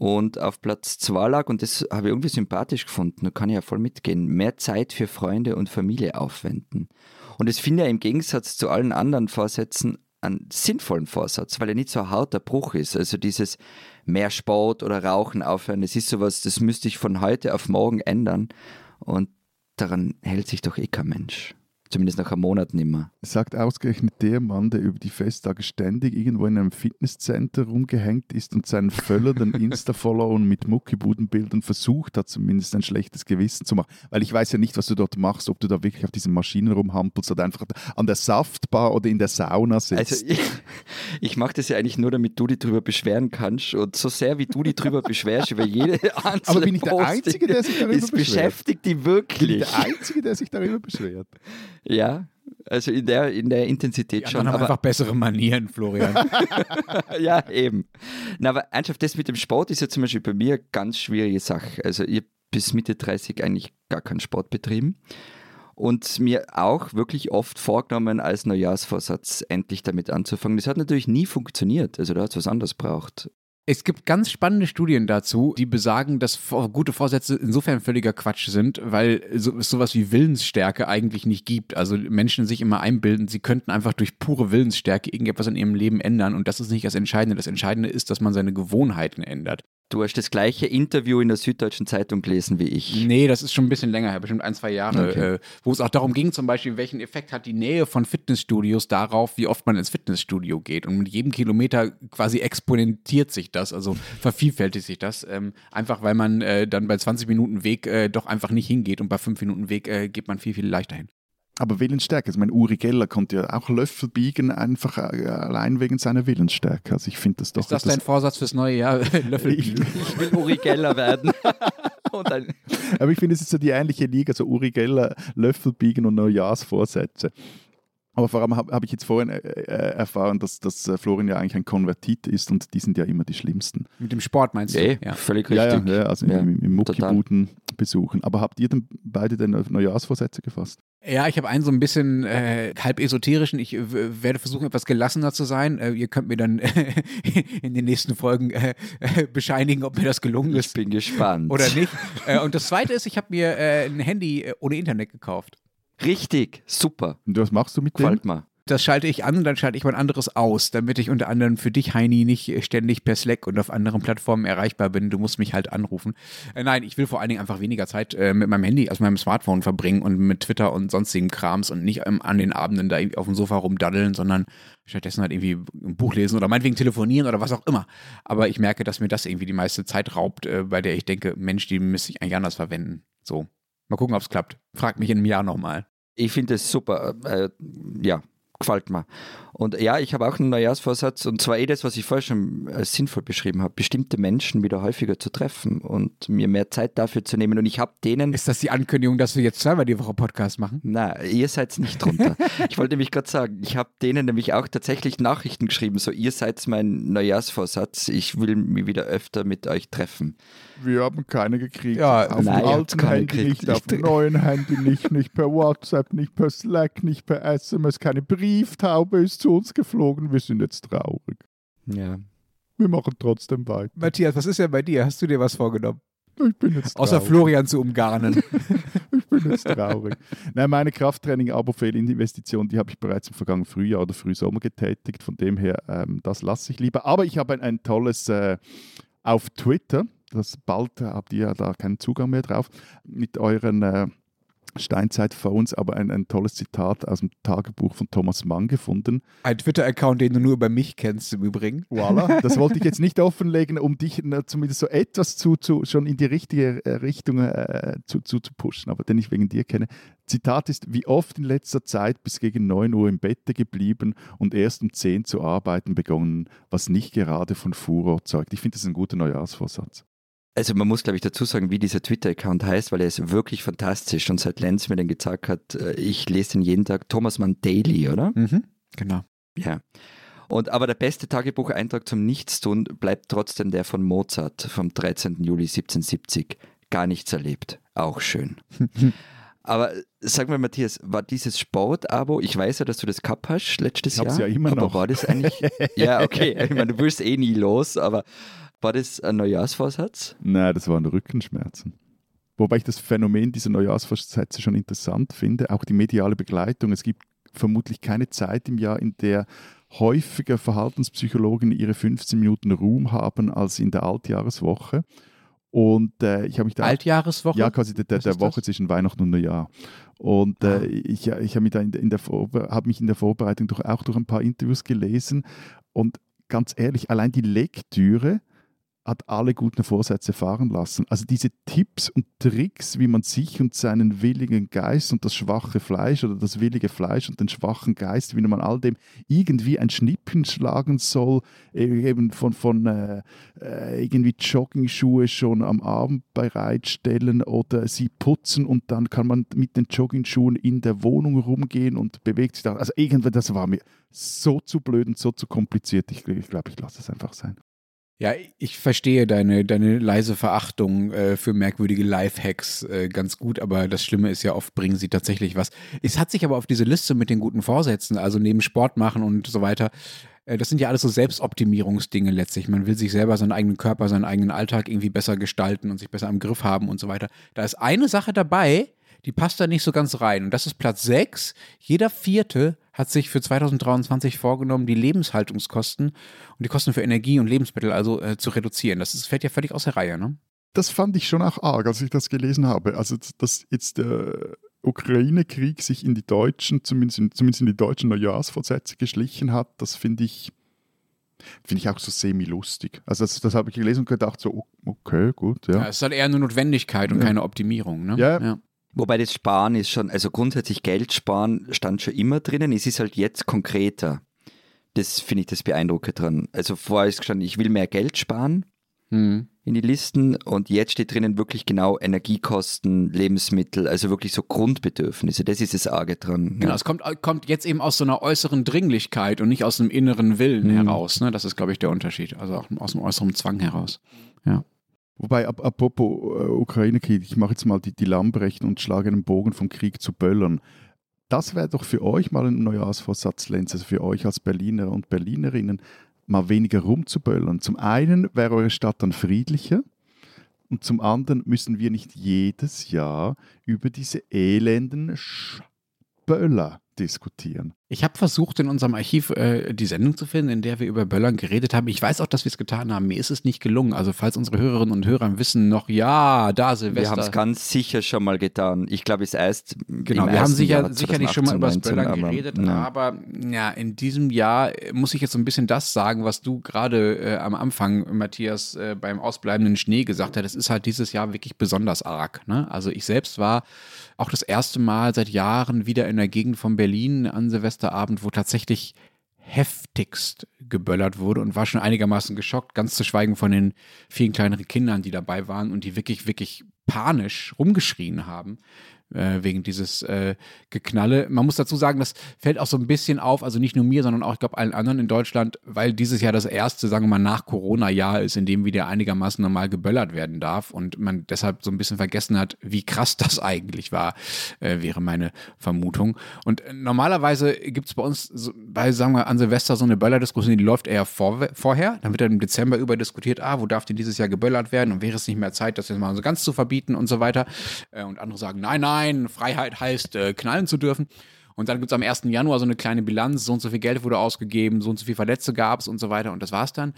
und auf Platz 2 lag, und das habe ich irgendwie sympathisch gefunden, da kann ich ja voll mitgehen, mehr Zeit für Freunde und Familie aufwenden. Und das finde ich im Gegensatz zu allen anderen Vorsätzen einen sinnvollen Vorsatz, weil er nicht so ein harter Bruch ist. Also dieses mehr Sport oder Rauchen aufhören, das ist sowas, das müsste ich von heute auf morgen ändern. Und daran hält sich doch eh kein Mensch. Zumindest nach einem Monat nicht mehr. Sagt ausgerechnet der Mann, der über die Festtage ständig irgendwo in einem Fitnesscenter rumgehängt ist und seinen völlernden Insta-Followern mit Muckibudenbildern versucht hat, zumindest ein schlechtes Gewissen zu machen. Weil ich weiß ja nicht, was du dort machst, ob du da wirklich auf diesen Maschinen rumhampelst oder einfach an der Saftbar oder in der Sauna sitzt. Also ich, ich mache das ja eigentlich nur, damit du dich drüber beschweren kannst. Und so sehr wie du dich drüber beschwerst über jede einzelne Aber bin ich der Posting, Einzige, der sich darüber Es beschwert? beschäftigt die bin ich wirklich. der Einzige, der sich darüber beschwert. Ja, also in der, in der Intensität Die schon. haben Aber einfach bessere Manieren, Florian. ja, eben. Na, aber ernsthaft, das mit dem Sport ist ja zum Beispiel bei mir eine ganz schwierige Sache. Also ich habe bis Mitte 30 eigentlich gar keinen Sport betrieben und mir auch wirklich oft vorgenommen, als Neujahrsvorsatz endlich damit anzufangen. Das hat natürlich nie funktioniert. Also da hat es was anderes braucht. Es gibt ganz spannende Studien dazu, die besagen, dass gute Vorsätze insofern völliger Quatsch sind, weil es sowas wie Willensstärke eigentlich nicht gibt. Also Menschen sich immer einbilden, sie könnten einfach durch pure Willensstärke irgendetwas in ihrem Leben ändern und das ist nicht das Entscheidende. Das Entscheidende ist, dass man seine Gewohnheiten ändert. Du hast das gleiche Interview in der Süddeutschen Zeitung gelesen wie ich. Nee, das ist schon ein bisschen länger her, bestimmt ein, zwei Jahre, Okay. äh, wo es auch darum ging, zum Beispiel, welchen Effekt hat die Nähe von Fitnessstudios darauf, wie oft man ins Fitnessstudio geht. Und mit jedem Kilometer quasi exponentiert sich das, also vervielfältigt sich das. Ähm, einfach weil man äh, dann bei 20 Minuten Weg äh, doch einfach nicht hingeht und bei 5 Minuten Weg äh, geht man viel, viel leichter hin. Aber Willensstärke, also mein Uri Geller konnte ja auch Löffel biegen, einfach äh, allein wegen seiner Willensstärke. Also ich finde das doch Ist das dein Vorsatz fürs neue Jahr? Löffel Ich- biegen? Ich will Uri Geller werden. Aber ich finde, es ist so die ähnliche Liga, so Uri Geller, Löffel biegen und Neujahrsvorsätze. Aber vor allem habe hab ich jetzt vorhin äh, äh, erfahren, dass, dass äh, Florian ja eigentlich ein Konvertit ist und die sind ja immer die schlimmsten. Mit dem Sport meinst du? eh, völlig Ja, ja, richtig. ja, also Ja, im, im. Muckibuden besuchen. Aber habt ihr denn beide denn Neujahrsvorsätze gefasst? Ja, ich habe einen so ein bisschen äh, halb esoterischen. Ich äh, werde versuchen, etwas gelassener zu sein. Äh, ihr könnt mir dann in den nächsten Folgen äh, äh, bescheinigen, ob mir das gelungen Ich ist bin gespannt. oder nicht. äh, und das Zweite ist, ich habe mir äh, ein Handy äh, ohne Internet gekauft. Richtig, super. Und was machst du mit dem? Gefällt mir. das schalte ich an und dann schalte ich mein anderes aus, damit ich unter anderem für dich, Heini, nicht ständig per Slack und auf anderen Plattformen erreichbar bin. Du musst mich halt anrufen. Äh, nein, ich will vor allen Dingen einfach weniger Zeit äh, mit meinem Handy, also meinem Smartphone verbringen und mit Twitter und sonstigen Krams und nicht ähm, an den Abenden da irgendwie auf dem Sofa rumdaddeln, sondern stattdessen halt irgendwie ein Buch lesen oder meinetwegen telefonieren oder was auch immer. Aber ich merke, dass mir das irgendwie die meiste Zeit raubt, äh, bei der ich denke, Mensch, die müsste ich eigentlich anders verwenden. So. Mal gucken, ob es klappt. Frag mich in einem Jahr nochmal. Ich finde es super. Äh, ja, gefällt mir. Und ja, ich habe auch einen Neujahrsvorsatz und zwar eh das, was ich vorher schon als sinnvoll beschrieben habe, bestimmte Menschen wieder häufiger zu treffen und mir mehr Zeit dafür zu nehmen. Und ich habe denen. Ist das die Ankündigung, dass wir jetzt zweimal die Woche Podcast machen? Na, ihr seid nicht drunter. ich wollte nämlich gerade sagen, ich habe denen nämlich auch tatsächlich Nachrichten geschrieben, so ihr seid mein Neujahrsvorsatz, ich will mich wieder öfter mit euch treffen. Wir haben keine gekriegt. Ja, auf nein, dem alten Handy gekriegt. nicht, auf dem neuen Handy nicht, nicht per WhatsApp, nicht per Slack, nicht per SMS, keine Brieftaube ist zu uns geflogen. Wir sind jetzt traurig. Ja. Wir machen trotzdem weiter. Matthias, was ist denn bei dir? Hast du dir was vorgenommen? Ich bin jetzt Außer traurig. Florian zu umgarnen. Ich bin jetzt traurig. Nein, meine Krafttraining, aber Fehlinvestition, die habe ich bereits im vergangenen Frühjahr oder Frühsommer getätigt. Von dem her, ähm, das lasse ich lieber. Aber ich habe ein, ein tolles äh, auf Twitter. Das bald äh, habt ihr ja da keinen Zugang mehr drauf mit euren äh, Steinzeit-Phones, aber ein, ein tolles Zitat aus dem Tagebuch von Thomas Mann gefunden. Ein Twitter-Account, den du nur über mich kennst im Übrigen. Voilà. Das wollte ich jetzt nicht offenlegen, um dich na, zumindest so etwas zu, zu, schon in die richtige äh, Richtung äh, zu, zu, zu pushen, aber den ich wegen dir kenne. Zitat ist, wie oft in letzter Zeit bis gegen 9 Uhr im Bette geblieben und erst um 10 zu arbeiten begonnen, was nicht gerade von Furor zeugt. Ich finde, das ist ein guter Neujahrsvorsatz. Also man muss, glaube ich, dazu sagen, wie dieser Twitter-Account heißt, weil er ist wirklich fantastisch. Und seit Lenz mir den gezeigt hat, äh, ich lese den jeden Tag. Thomas Mann Daily, oder? Mhm. Genau. Ja. Und aber der beste Tagebucheintrag zum Nichtstun bleibt trotzdem der von Mozart vom 13. Juli 1770. Gar nichts erlebt. Auch schön. aber sag mal, Matthias, war dieses Sportabo, ich weiß ja, dass du das gehabt hast letztes Ich hab's Jahr. ja immer aber noch. war das eigentlich. ja, okay. Ich meine, du willst eh nie los, aber war das ein Neujahrsvorsatz? Nein, das waren Rückenschmerzen. Wobei ich das Phänomen dieser Neujahrsvorsätze schon interessant finde, auch die mediale Begleitung. Es gibt vermutlich keine Zeit im Jahr, in der häufiger Verhaltenspsychologen ihre 15 Minuten Ruhm haben als in der Altjahreswoche. Und äh, ich habe mich da Altjahreswoche? ja, quasi der, der, der Woche das? zwischen Weihnachten und Neujahr. Und Ah. äh, ich, ich habe mich, da in, in der Vorbe hab mich in der Vorbereitung durch, auch durch ein paar Interviews gelesen. Und ganz ehrlich, allein die Lektüre hat alle guten Vorsätze fahren lassen. Also diese Tipps und Tricks, wie man sich und seinen willigen Geist und das schwache Fleisch oder das willige Fleisch und den schwachen Geist, wie man all dem irgendwie ein Schnippchen schlagen soll, eben von, von äh, äh, irgendwie Joggingschuhe schon am Abend bereitstellen oder sie putzen und dann kann man mit den Joggingschuhen in der Wohnung rumgehen und bewegt sich da. Also irgendwann, das war mir so zu blöd und so zu kompliziert. Ich, ich glaube, ich lasse es einfach sein. Ja, ich verstehe deine, deine leise Verachtung äh, für merkwürdige Lifehacks äh, ganz gut, aber das Schlimme ist ja, oft bringen sie tatsächlich was. Es hat sich aber auf diese Liste mit den guten Vorsätzen, also neben Sport machen und so weiter, äh, das sind ja alles so Selbstoptimierungsdinge letztlich. Man will sich selber seinen eigenen Körper, seinen eigenen Alltag irgendwie besser gestalten und sich besser im Griff haben und so weiter. Da ist eine Sache dabei, die passt da nicht so ganz rein. Und das ist Platz 6. Jeder Vierte hat sich für 2023 vorgenommen, die Lebenshaltungskosten und die Kosten für Energie und Lebensmittel also äh, zu reduzieren. Das ist, fällt ja völlig aus der Reihe, ne? Das fand ich schon auch arg, als ich das gelesen habe. Also, dass jetzt der Ukraine-Krieg sich in die deutschen, zumindest in, zumindest in die deutschen Neujahrsvorsätze geschlichen hat, das finde ich, finde ich auch so semi-lustig. Also, das, das habe ich gelesen und gedacht, so, okay, gut, Ja. ja. es ist halt eher eine Notwendigkeit und Ja. keine Optimierung, ne? Ja. Wobei das Sparen ist schon, also grundsätzlich Geld sparen stand schon immer drinnen, es ist halt jetzt konkreter. Das finde ich das Beeindruckende dran. Also vorher ist gestanden, ich will mehr Geld sparen Hm. in die Listen und jetzt steht drinnen wirklich genau Energiekosten, Lebensmittel, also wirklich so Grundbedürfnisse. Das ist das Arge dran. Genau, es kommt, kommt jetzt eben aus so einer äußeren Dringlichkeit und nicht aus einem inneren Willen Mhm. heraus. Ne? Das ist, glaube ich, der Unterschied. Also auch aus dem äußeren Zwang heraus. Wobei, ap apropos äh, Ukraine-Krieg, ich mache jetzt mal die, die Lamprechten und schlage einen Bogen vom Krieg zu Böllern. Das wäre doch für euch mal ein Neujahrsvorsatz, Lenz, also für euch als Berliner und Berlinerinnen, mal weniger rumzuböllern. Zum einen wäre eure Stadt dann friedlicher und zum anderen müssen wir nicht jedes Jahr über diese elenden Sch Böller diskutieren. Ich habe versucht, in unserem Archiv äh, die Sendung zu finden, in der wir über Böllern geredet haben. Ich weiß auch, dass wir es getan haben. Mir ist es nicht gelungen. Also falls unsere Hörerinnen und Hörer wissen noch, ja, da Silvester. Wir haben es ganz sicher schon mal getan. Ich glaube, es heißt Genau, wir haben sicher, sicherlich schon mal über das Böllern geredet, aber, ja. aber ja, in diesem Jahr muss ich jetzt so ein bisschen das sagen, was du gerade äh, am Anfang, Matthias, äh, beim ausbleibenden Schnee gesagt hast. Es ist halt dieses Jahr wirklich besonders arg. Ne? Also ich selbst war auch das erste Mal seit Jahren wieder in der Gegend von Berlin an Silvesterabend, wo tatsächlich heftigst geböllert wurde und war schon einigermaßen geschockt, ganz zu schweigen von den vielen kleineren Kindern, die dabei waren und die wirklich, wirklich panisch rumgeschrien haben, äh, wegen dieses äh, Geknalle. Man muss dazu sagen, das fällt auch so ein bisschen auf, also nicht nur mir, sondern auch, ich glaube, allen anderen in Deutschland, weil dieses Jahr das erste, sagen wir mal, nach Corona-Jahr ist, in dem wieder einigermaßen normal geböllert werden darf und man deshalb so ein bisschen vergessen hat, wie krass das eigentlich war, äh, wäre meine Vermutung. Und normalerweise gibt es bei uns so, bei, sagen wir, an Silvester so eine Böllerdiskussion, die läuft eher vor, vorher. Dann wird dann im Dezember über diskutiert, ah, wo darf denn dieses Jahr geböllert werden und wäre es nicht mehr Zeit, das jetzt mal so ganz zu verbieten und so weiter. Äh, und andere sagen, nein, nein, nein, Freiheit heißt, äh, knallen zu dürfen. Und dann gibt es am 1. Januar so eine kleine Bilanz, so und so viel Geld wurde ausgegeben, so und so viele Verletzte gab es und so weiter und das war's dann.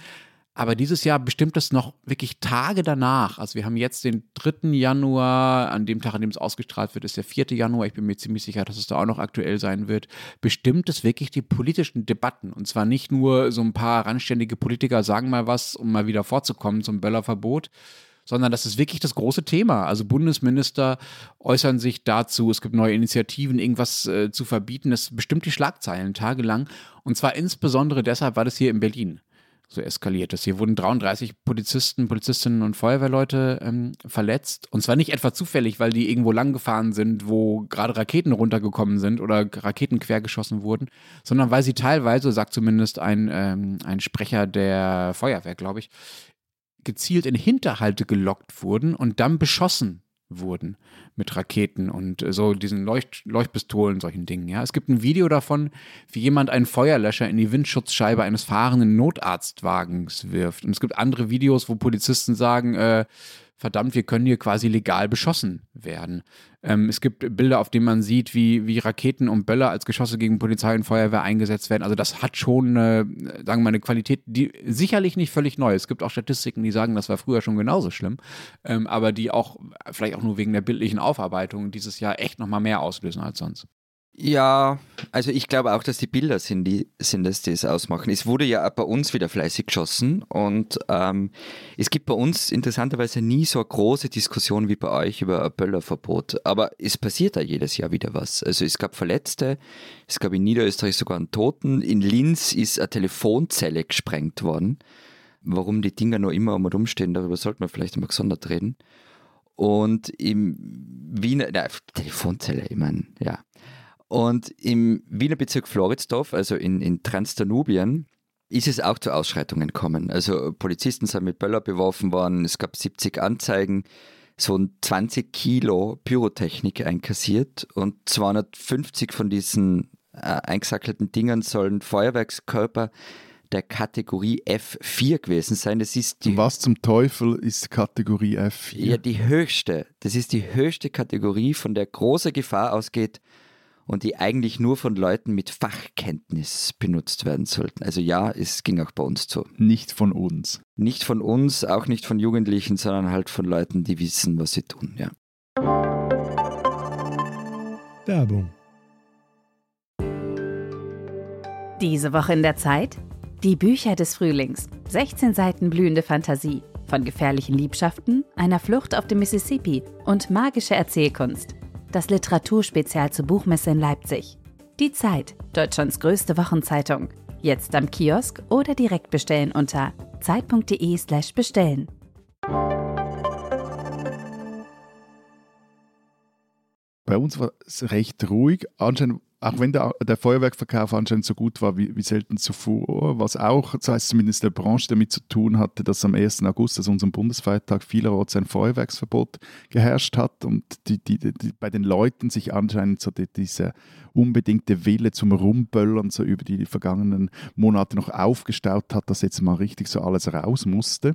Aber dieses Jahr bestimmt es noch wirklich Tage danach. Also wir haben jetzt den 3. Januar, an dem Tag, an dem es ausgestrahlt wird, ist der 4. Januar. Ich bin mir ziemlich sicher, dass es da auch noch aktuell sein wird. Bestimmt es wirklich die politischen Debatten. Und zwar nicht nur so ein paar randständige Politiker sagen mal was, um mal wieder vorzukommen zum Böllerverbot, sondern das ist wirklich das große Thema. Also Bundesminister äußern sich dazu, es gibt neue Initiativen, irgendwas äh, zu verbieten. Das bestimmt die Schlagzeilen tagelang. Und zwar insbesondere deshalb, weil es hier in Berlin so eskaliert ist. Hier wurden 33 Polizisten, Polizistinnen und Feuerwehrleute ähm, verletzt. Und zwar nicht etwa zufällig, weil die irgendwo langgefahren sind, wo gerade Raketen runtergekommen sind oder Raketen quergeschossen wurden, sondern weil sie teilweise, sagt zumindest ein, ähm, ein Sprecher der Feuerwehr, glaube ich, gezielt in Hinterhalte gelockt wurden und dann beschossen wurden mit Raketen und so diesen Leucht Leuchtpistolen, solchen Dingen. Ja, es gibt ein Video davon, wie jemand einen Feuerlöscher in die Windschutzscheibe eines fahrenden Notarztwagens wirft. Und es gibt andere Videos, wo Polizisten sagen, äh, verdammt, wir können hier quasi legal beschossen werden. Ähm, es gibt Bilder, auf denen man sieht, wie, wie Raketen und Böller als Geschosse gegen Polizei und Feuerwehr eingesetzt werden. Also das hat schon, äh, sagen wir mal, eine Qualität, die sicherlich nicht völlig neu ist. Es gibt auch Statistiken, die sagen, das war früher schon genauso schlimm, ähm, aber die auch, vielleicht auch nur wegen der bildlichen Aufarbeitung, dieses Jahr echt nochmal mehr auslösen als sonst. Ja, also ich glaube auch, dass die Bilder sind, die sind es, die es ausmachen. Es wurde ja auch bei uns wieder fleißig geschossen und ähm, es gibt bei uns interessanterweise nie so eine große Diskussion wie bei euch über ein Böllerverbot. Aber es passiert da jedes Jahr wieder was. Also es gab Verletzte, es gab in Niederösterreich sogar einen Toten. In Linz ist eine Telefonzelle gesprengt worden. Warum die Dinger noch immer um und umstehen, darüber sollten wir vielleicht mal gesondert reden. Und im Wiener, na, Telefonzelle, ich meine, ja. Und im Wiener Bezirk Floridsdorf, also in, in Transdanubien, ist es auch zu Ausschreitungen gekommen. Also Polizisten sind mit Böller beworfen worden, es gab 70 Anzeigen, so 20 Kilo Pyrotechnik einkassiert und 250 von diesen äh, eingesackelten Dingern sollen Feuerwerkskörper der Kategorie F4 gewesen sein. Das ist die, Was zum Teufel ist Kategorie F4? Ja, die höchste. Das ist die höchste Kategorie, von der große Gefahr ausgeht, und die eigentlich nur von Leuten mit Fachkenntnis benutzt werden sollten. Also ja, es ging auch bei uns zu. Nicht von uns. Nicht von uns, auch nicht von Jugendlichen, sondern halt von Leuten, die wissen, was sie tun, ja. Werbung. Diese Woche in der Zeit? Die Bücher des Frühlings. 16 Seiten blühende Fantasie. Von gefährlichen Liebschaften, einer Flucht auf dem Mississippi und magische Erzählkunst das Literaturspezial zur Buchmesse in Leipzig. Die Zeit, Deutschlands größte Wochenzeitung. Jetzt am Kiosk oder direkt bestellen unter zeit.de/slash bestellen. Bei uns war es recht ruhig. Anscheinend auch wenn der, der Feuerwerkverkauf anscheinend so gut war wie, wie, selten zuvor, was auch, das heißt zumindest der Branche damit zu tun hatte, dass am 1. August, also unserem Bundesfeiertag, vielerorts ein Feuerwerksverbot geherrscht hat und die, die, die, bei den Leuten sich anscheinend so die, dieser unbedingte Wille zum Rumböllern so über die vergangenen Monate noch aufgestaut hat, dass jetzt mal richtig so alles raus musste.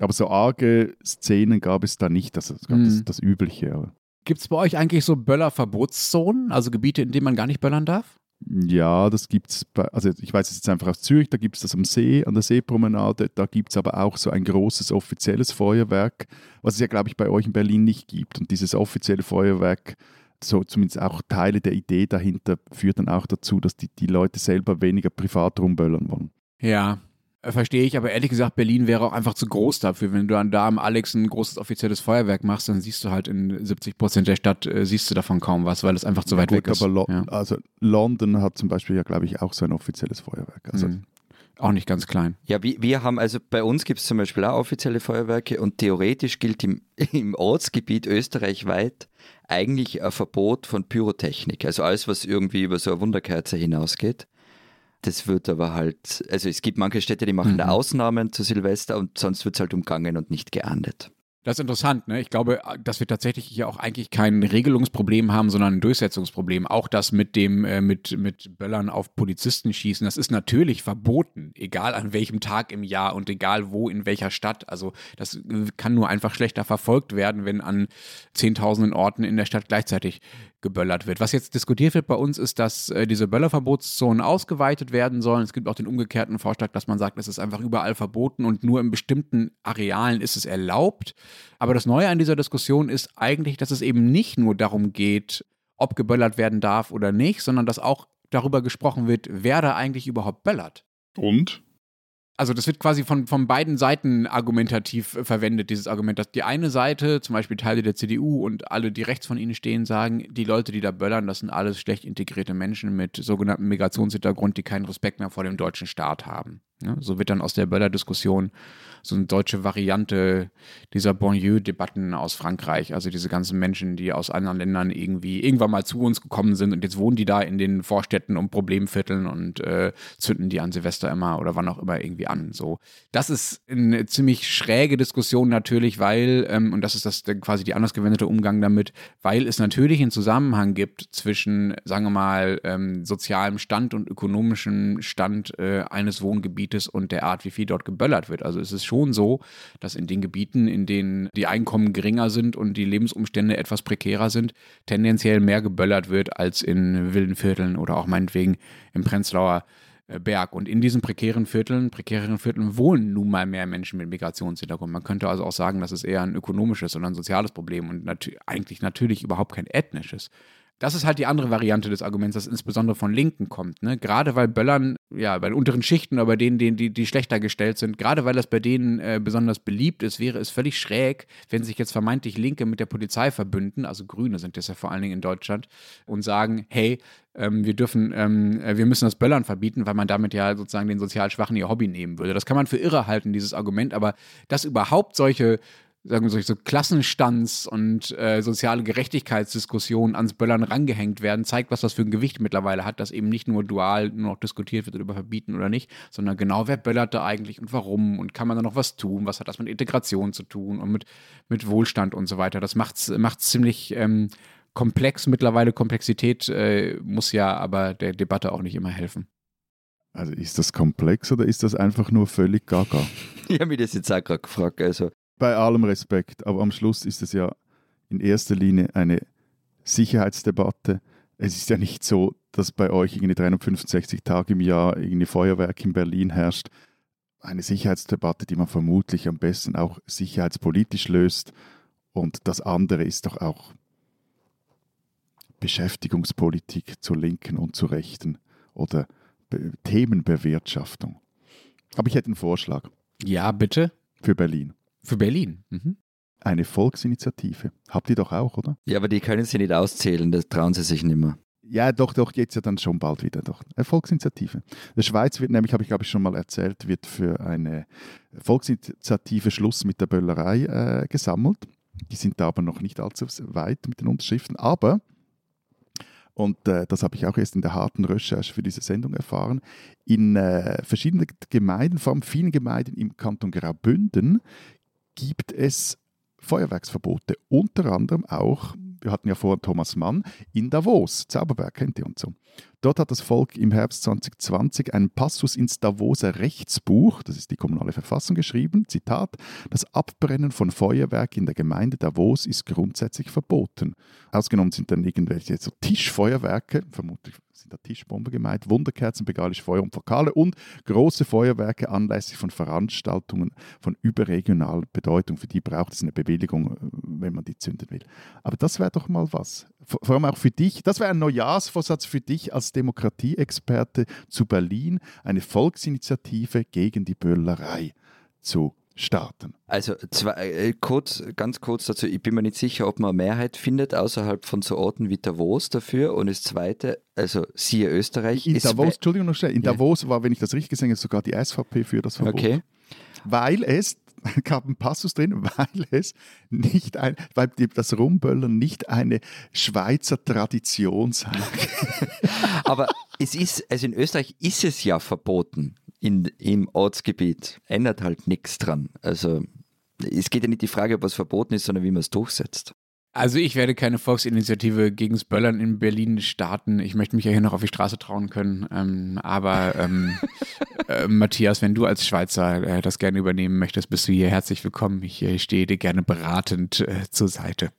Aber so arge Szenen gab es da nicht, also es gab mhm. das, das Übliche. Gibt es bei euch eigentlich so Böllerverbotszonen, also Gebiete, in denen man gar nicht böllern darf? Ja, das gibt es, also ich weiß es jetzt einfach aus Zürich, da gibt es das am See, an der Seepromenade, da gibt es aber auch so ein großes offizielles Feuerwerk, was es ja, glaube ich, bei euch in Berlin nicht gibt. Und dieses offizielle Feuerwerk, so zumindest auch Teile der Idee dahinter, führt dann auch dazu, dass die, die Leute selber weniger privat rumböllern wollen. Ja, Verstehe ich, aber ehrlich gesagt, Berlin wäre auch einfach zu groß dafür. Wenn du dann da am Alex ein großes offizielles Feuerwerk machst, dann siehst du halt in 70 Prozent der Stadt, äh, siehst du davon kaum was, weil es einfach zu weit ja, weg ist. Aber Lo ja. also London hat zum Beispiel ja, glaube ich, auch so ein offizielles Feuerwerk. Also mhm. Auch nicht ganz klein. Ja, wir, wir haben, also bei uns gibt es zum Beispiel auch offizielle Feuerwerke und theoretisch gilt im, im Ortsgebiet österreichweit eigentlich ein Verbot von Pyrotechnik. Also alles, was irgendwie über so eine Wunderkerze hinausgeht. Das wird aber halt, also es gibt manche Städte, die machen Mhm. da Ausnahmen zu Silvester und sonst wird es halt umgangen und nicht geahndet. Das ist interessant, ne? Ich glaube, dass wir tatsächlich hier auch eigentlich kein Regelungsproblem haben, sondern ein Durchsetzungsproblem. Auch das mit dem, äh, mit, mit Böllern auf Polizisten schießen, das ist natürlich verboten, egal an welchem Tag im Jahr und egal wo, in welcher Stadt. Also das äh, kann nur einfach schlechter verfolgt werden, wenn an zehntausenden Orten in der Stadt gleichzeitig geböllert wird. Was jetzt diskutiert wird bei uns, ist, dass äh, diese Böllerverbotszonen ausgeweitet werden sollen. Es gibt auch den umgekehrten Vorschlag, dass man sagt, es ist einfach überall verboten und nur in bestimmten Arealen ist es erlaubt. Aber das Neue an dieser Diskussion ist eigentlich, dass es eben nicht nur darum geht, ob geböllert werden darf oder nicht, sondern dass auch darüber gesprochen wird, wer da eigentlich überhaupt böllert. Und? Also das wird quasi von, von beiden Seiten argumentativ verwendet, dieses Argument, dass die eine Seite, zum Beispiel Teile der CDU und alle, die rechts von ihnen stehen, sagen, die Leute, die da böllern, das sind alles schlecht integrierte Menschen mit sogenanntem Migrationshintergrund, die keinen Respekt mehr vor dem deutschen Staat haben. Ja, so wird dann aus der Böller-Diskussion so eine deutsche Variante dieser Banlieue-Debatten aus Frankreich. Also diese ganzen Menschen, die aus anderen Ländern irgendwie irgendwann mal zu uns gekommen sind und jetzt wohnen die da in den Vorstädten und Problemvierteln und äh, zünden die an Silvester immer oder wann auch immer irgendwie an. So, das ist eine ziemlich schräge Diskussion natürlich, weil ähm, und das ist das quasi die anders gewendete Umgang damit, weil es natürlich einen Zusammenhang gibt zwischen, sagen wir mal, ähm, sozialem Stand und ökonomischem Stand äh, eines Wohngebietes und der Art, wie viel dort geböllert wird. Also es ist schon so, dass in den Gebieten, in denen die Einkommen geringer sind und die Lebensumstände etwas prekärer sind, tendenziell mehr geböllert wird als in wilden Vierteln oder auch meinetwegen im Prenzlauer äh, Berg. Und in diesen prekären Vierteln, prekären Vierteln wohnen nun mal mehr Menschen mit Migrationshintergrund. Man könnte also auch sagen, das ist eher ein ökonomisches oder ein soziales Problem und natü eigentlich natürlich überhaupt kein ethnisches. Das ist halt die andere Variante des Arguments, das insbesondere von Linken kommt. Ne? Gerade weil Böllern, ja, bei den unteren Schichten oder bei denen, denen die, die schlechter gestellt sind, gerade weil das bei denen äh, besonders beliebt ist, wäre es völlig schräg, wenn sich jetzt vermeintlich Linke mit der Polizei verbünden, also Grüne sind das ja vor allen Dingen in Deutschland, und sagen, hey, ähm, wir dürfen, ähm, äh, wir müssen das Böllern verbieten, weil man damit ja sozusagen den sozial Schwachen ihr Hobby nehmen würde. Das kann man für irre halten, dieses Argument, aber dass überhaupt solche sagen wir so, so Klassenstands- und äh, soziale Gerechtigkeitsdiskussionen ans Böllern rangehängt werden, zeigt, was das für ein Gewicht mittlerweile hat, dass eben nicht nur dual nur noch diskutiert wird über verbieten oder nicht, sondern genau, wer böllert da eigentlich und warum und kann man da noch was tun, was hat das mit Integration zu tun und mit, mit Wohlstand und so weiter. Das macht es ziemlich ähm, komplex mittlerweile. Komplexität äh, muss ja aber der Debatte auch nicht immer helfen. Also ist das komplex oder ist das einfach nur völlig gaga? Ich habe mich das jetzt auch gerade gefragt. Also Bei allem Respekt, aber am Schluss ist es ja in erster Linie eine Sicherheitsdebatte. Es ist ja nicht so, dass bei euch irgendwie 365 Tage im Jahr irgendwie Feuerwerk in Berlin herrscht. Eine Sicherheitsdebatte, die man vermutlich am besten auch sicherheitspolitisch löst. Und das andere ist doch auch Beschäftigungspolitik zur Linken und zur Rechten oder Be Themenbewirtschaftung. Aber ich hätte einen Vorschlag Ja, bitte. für Berlin. Für Berlin. Mhm. Eine Volksinitiative. Habt ihr doch auch, oder? Ja, aber die können sie nicht auszählen, das trauen sie sich nicht mehr. Ja, doch, doch, jetzt ja dann schon bald wieder. Doch. Eine Volksinitiative. Der Schweiz wird nämlich, habe ich glaube ich schon mal erzählt, wird für eine Volksinitiative Schluss mit der Böllerei äh, gesammelt. Die sind da aber noch nicht allzu weit mit den Unterschriften. Aber, und äh, das habe ich auch erst in der harten Recherche für diese Sendung erfahren, in äh, verschiedenen Gemeinden, vor allem vielen Gemeinden im Kanton Graubünden, gibt es Feuerwerksverbote. Unter anderem auch, wir hatten ja vorher Thomas Mann, in Davos, Zauberberg kennt ihr und so. Dort hat das Volk im Herbst 2020 einen Passus ins Davoser Rechtsbuch, das ist die kommunale Verfassung, geschrieben. Zitat: Das Abbrennen von Feuerwerk in der Gemeinde Davos ist grundsätzlich verboten. Ausgenommen sind dann irgendwelche so Tischfeuerwerke, vermutlich sind da Tischbomben gemeint, Wunderkerzen, bengalische Feuer und Vokale und große Feuerwerke anlässlich von Veranstaltungen von überregionaler Bedeutung. Für die braucht es eine Bewilligung, äh, wenn man die zünden will. Aber das wäre doch mal was. Vor allem auch für dich, das wäre ein Neujahrsvorsatz für dich als Demokratieexperte zu Berlin, eine Volksinitiative gegen die Böllerei zu starten. Also zwei, äh, kurz, ganz kurz dazu, ich bin mir nicht sicher, ob man eine Mehrheit findet außerhalb von so Orten wie Davos dafür. Und das Zweite, also siehe Österreich. In Davos, Entschuldigung noch schnell, in ja. Davos war, wenn ich das richtig gesehen habe, sogar die SVP für das Verbot. Okay. Weil es gab einen Passus drin, weil es nicht ein, weil das Rumböllern nicht eine Schweizer Tradition sei. Aber es ist, also in Österreich ist es ja verboten in, im Ortsgebiet. Ändert halt nichts dran. Also es geht ja nicht die Frage, ob was verboten ist, sondern wie man es durchsetzt. Also ich werde keine Volksinitiative gegen das Böllern in Berlin starten. Ich möchte mich ja hier noch auf die Straße trauen können. Ähm, aber ähm, äh, Matthias, wenn du als Schweizer äh, das gerne übernehmen möchtest, bist du hier herzlich willkommen. Ich äh, stehe dir gerne beratend äh, zur Seite.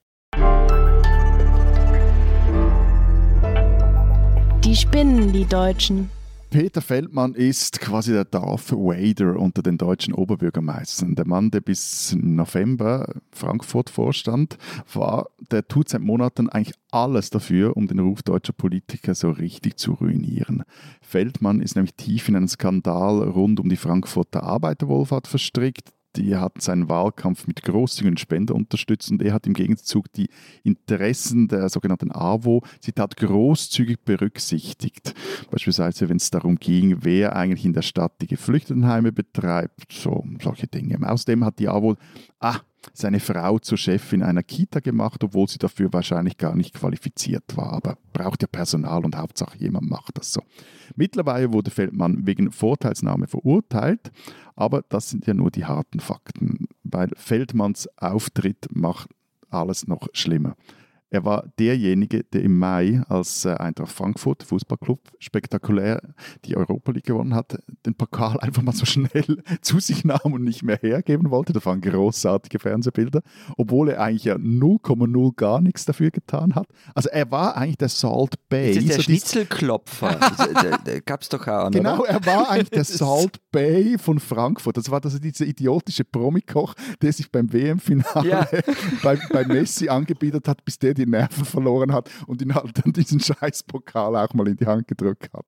Die spinnen, die Deutschen. Peter Feldmann ist quasi der Darth Vader unter den deutschen Oberbürgermeistern. Der Mann, der bis November Frankfurt vorstand, war, der tut seit Monaten eigentlich alles dafür, um den Ruf deutscher Politiker so richtig zu ruinieren. Feldmann ist nämlich tief in einen Skandal rund um die Frankfurter Arbeiterwohlfahrt verstrickt die hat seinen Wahlkampf mit großzügigen Spender unterstützt und er hat im Gegenzug die Interessen der sogenannten AWO, Zitat, großzügig berücksichtigt. Beispielsweise, wenn es darum ging, wer eigentlich in der Stadt die Geflüchtetenheime betreibt, so solche Dinge. Außerdem hat die AWO, ah, seine Frau zur Chefin einer Kita gemacht, obwohl sie dafür wahrscheinlich gar nicht qualifiziert war. Aber braucht ja Personal und Hauptsache jemand macht das so. Mittlerweile wurde Feldmann wegen Vorteilsnahme verurteilt, aber das sind ja nur die harten Fakten, weil Feldmanns Auftritt macht alles noch schlimmer. Er war derjenige, der im Mai, als äh, Eintracht Frankfurt, Fußballclub, spektakulär die Europa League gewonnen hat, den Pokal einfach mal so schnell zu sich nahm und nicht mehr hergeben wollte. Das waren großartige Fernsehbilder, obwohl er eigentlich ja 0,0 gar nichts dafür getan hat. Also er war eigentlich der Salt Bay. Ist das der so Schnitzelklopfer? Gab es doch auch. An, Genau, er war eigentlich der Salt Bay von Frankfurt. Das war also dieser idiotische Promikoch, der sich beim WM-Finale ja. bei, bei Messi angebietet hat, bis der die die Nerven verloren hat und ihn halt dann diesen scheiß Pokal auch mal in die Hand gedrückt hat.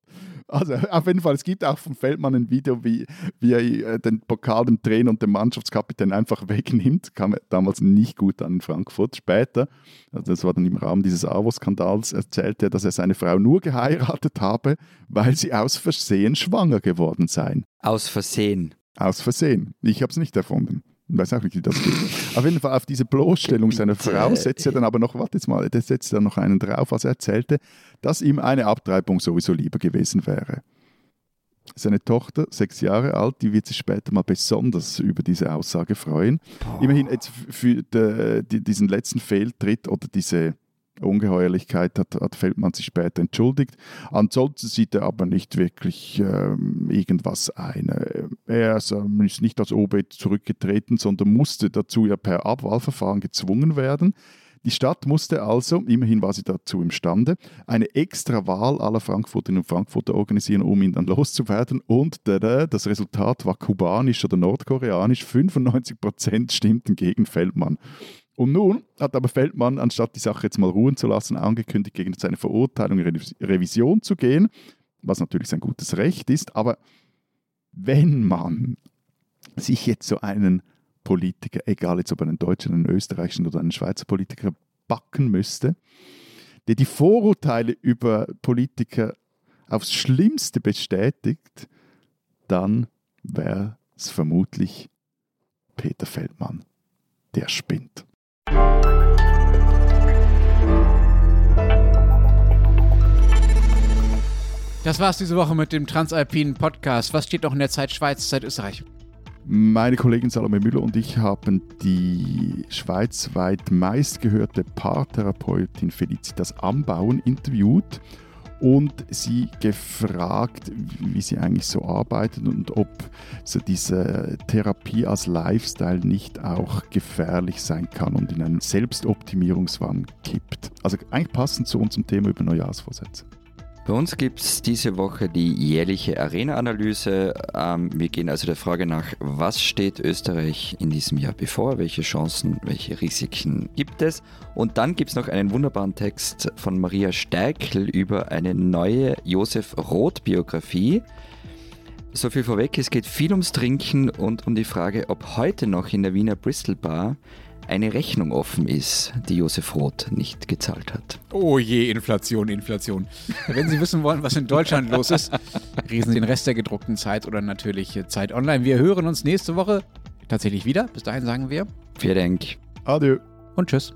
Also auf jeden Fall, es gibt auch von Feldmann ein Video, wie, wie er äh, den Pokal dem Trainer und dem Mannschaftskapitän einfach wegnimmt. Kam damals nicht gut an in Frankfurt. Später, also das war dann im Rahmen dieses AWO-Skandals, erzählte er, dass er seine Frau nur geheiratet habe, weil sie aus Versehen schwanger geworden seien. Aus Versehen? Aus Versehen. Ich habe es nicht erfunden. Ich weiß auch nicht, wie das geht. auf jeden Fall auf diese Bloßstellung seiner Frau setzt er dann aber noch, warte jetzt mal, der setzt dann noch einen drauf, als er erzählte, dass ihm eine Abtreibung sowieso lieber gewesen wäre. Seine Tochter, sechs Jahre alt, die wird sich später mal besonders über diese Aussage freuen. Immerhin jetzt für de, die, diesen letzten Fehltritt oder diese Ungeheuerlichkeit hat, hat Feldmann sich später entschuldigt. Ansonsten sieht er aber nicht wirklich ähm, irgendwas ein. Er ist, ähm, nicht als OB zurückgetreten, sondern musste dazu ja per Abwahlverfahren gezwungen werden. Die Stadt musste also, immerhin war sie dazu imstande, eine extra Wahl aller Frankfurterinnen und Frankfurter organisieren, um ihn dann loszuwerden. Und das Resultat war kubanisch oder nordkoreanisch. 95 Prozent stimmten gegen Feldmann. Und nun hat aber Feldmann, anstatt die Sache jetzt mal ruhen zu lassen, angekündigt, gegen seine Verurteilung in Revision zu gehen, was natürlich sein gutes Recht ist. Aber wenn man sich jetzt so einen Politiker, egal jetzt ob einen deutschen, einen österreichischen oder einen Schweizer Politiker, backen müsste, der die Vorurteile über Politiker aufs Schlimmste bestätigt, dann wäre es vermutlich Peter Feldmann, der spinnt. Das war's diese Woche mit dem Transalpinen Podcast. Was steht noch in der Zeit Schweiz, Zeit Österreich? Meine Kollegin Salome Müller und ich haben die schweizweit meistgehörte Paartherapeutin Felicitas Ambauen interviewt und sie gefragt, wie sie eigentlich so arbeitet und ob so diese Therapie als Lifestyle nicht auch gefährlich sein kann und in einen Selbstoptimierungswahn kippt. Also eigentlich passend zu unserem Thema über Neujahrsvorsätze. Bei uns gibt es diese Woche die jährliche Arena-Analyse. Ähm, wir gehen also der Frage nach, was steht Österreich in diesem Jahr bevor, welche Chancen, welche Risiken gibt es. Und dann gibt es noch einen wunderbaren Text von Maria Steikl über eine neue Josef Roth-Biografie. So viel vorweg, es geht viel ums Trinken und um die Frage, ob heute noch in der Wiener Bristol Bar eine Rechnung offen ist, die Josef Roth nicht gezahlt hat. Oh je, Inflation, Inflation. Wenn Sie wissen wollen, was in Deutschland los ist, lesen Sie den Rest der gedruckten Zeit oder natürlich Zeit online. Wir hören uns nächste Woche tatsächlich wieder. Bis dahin sagen wir. Vielen Dank. Adieu. Und tschüss.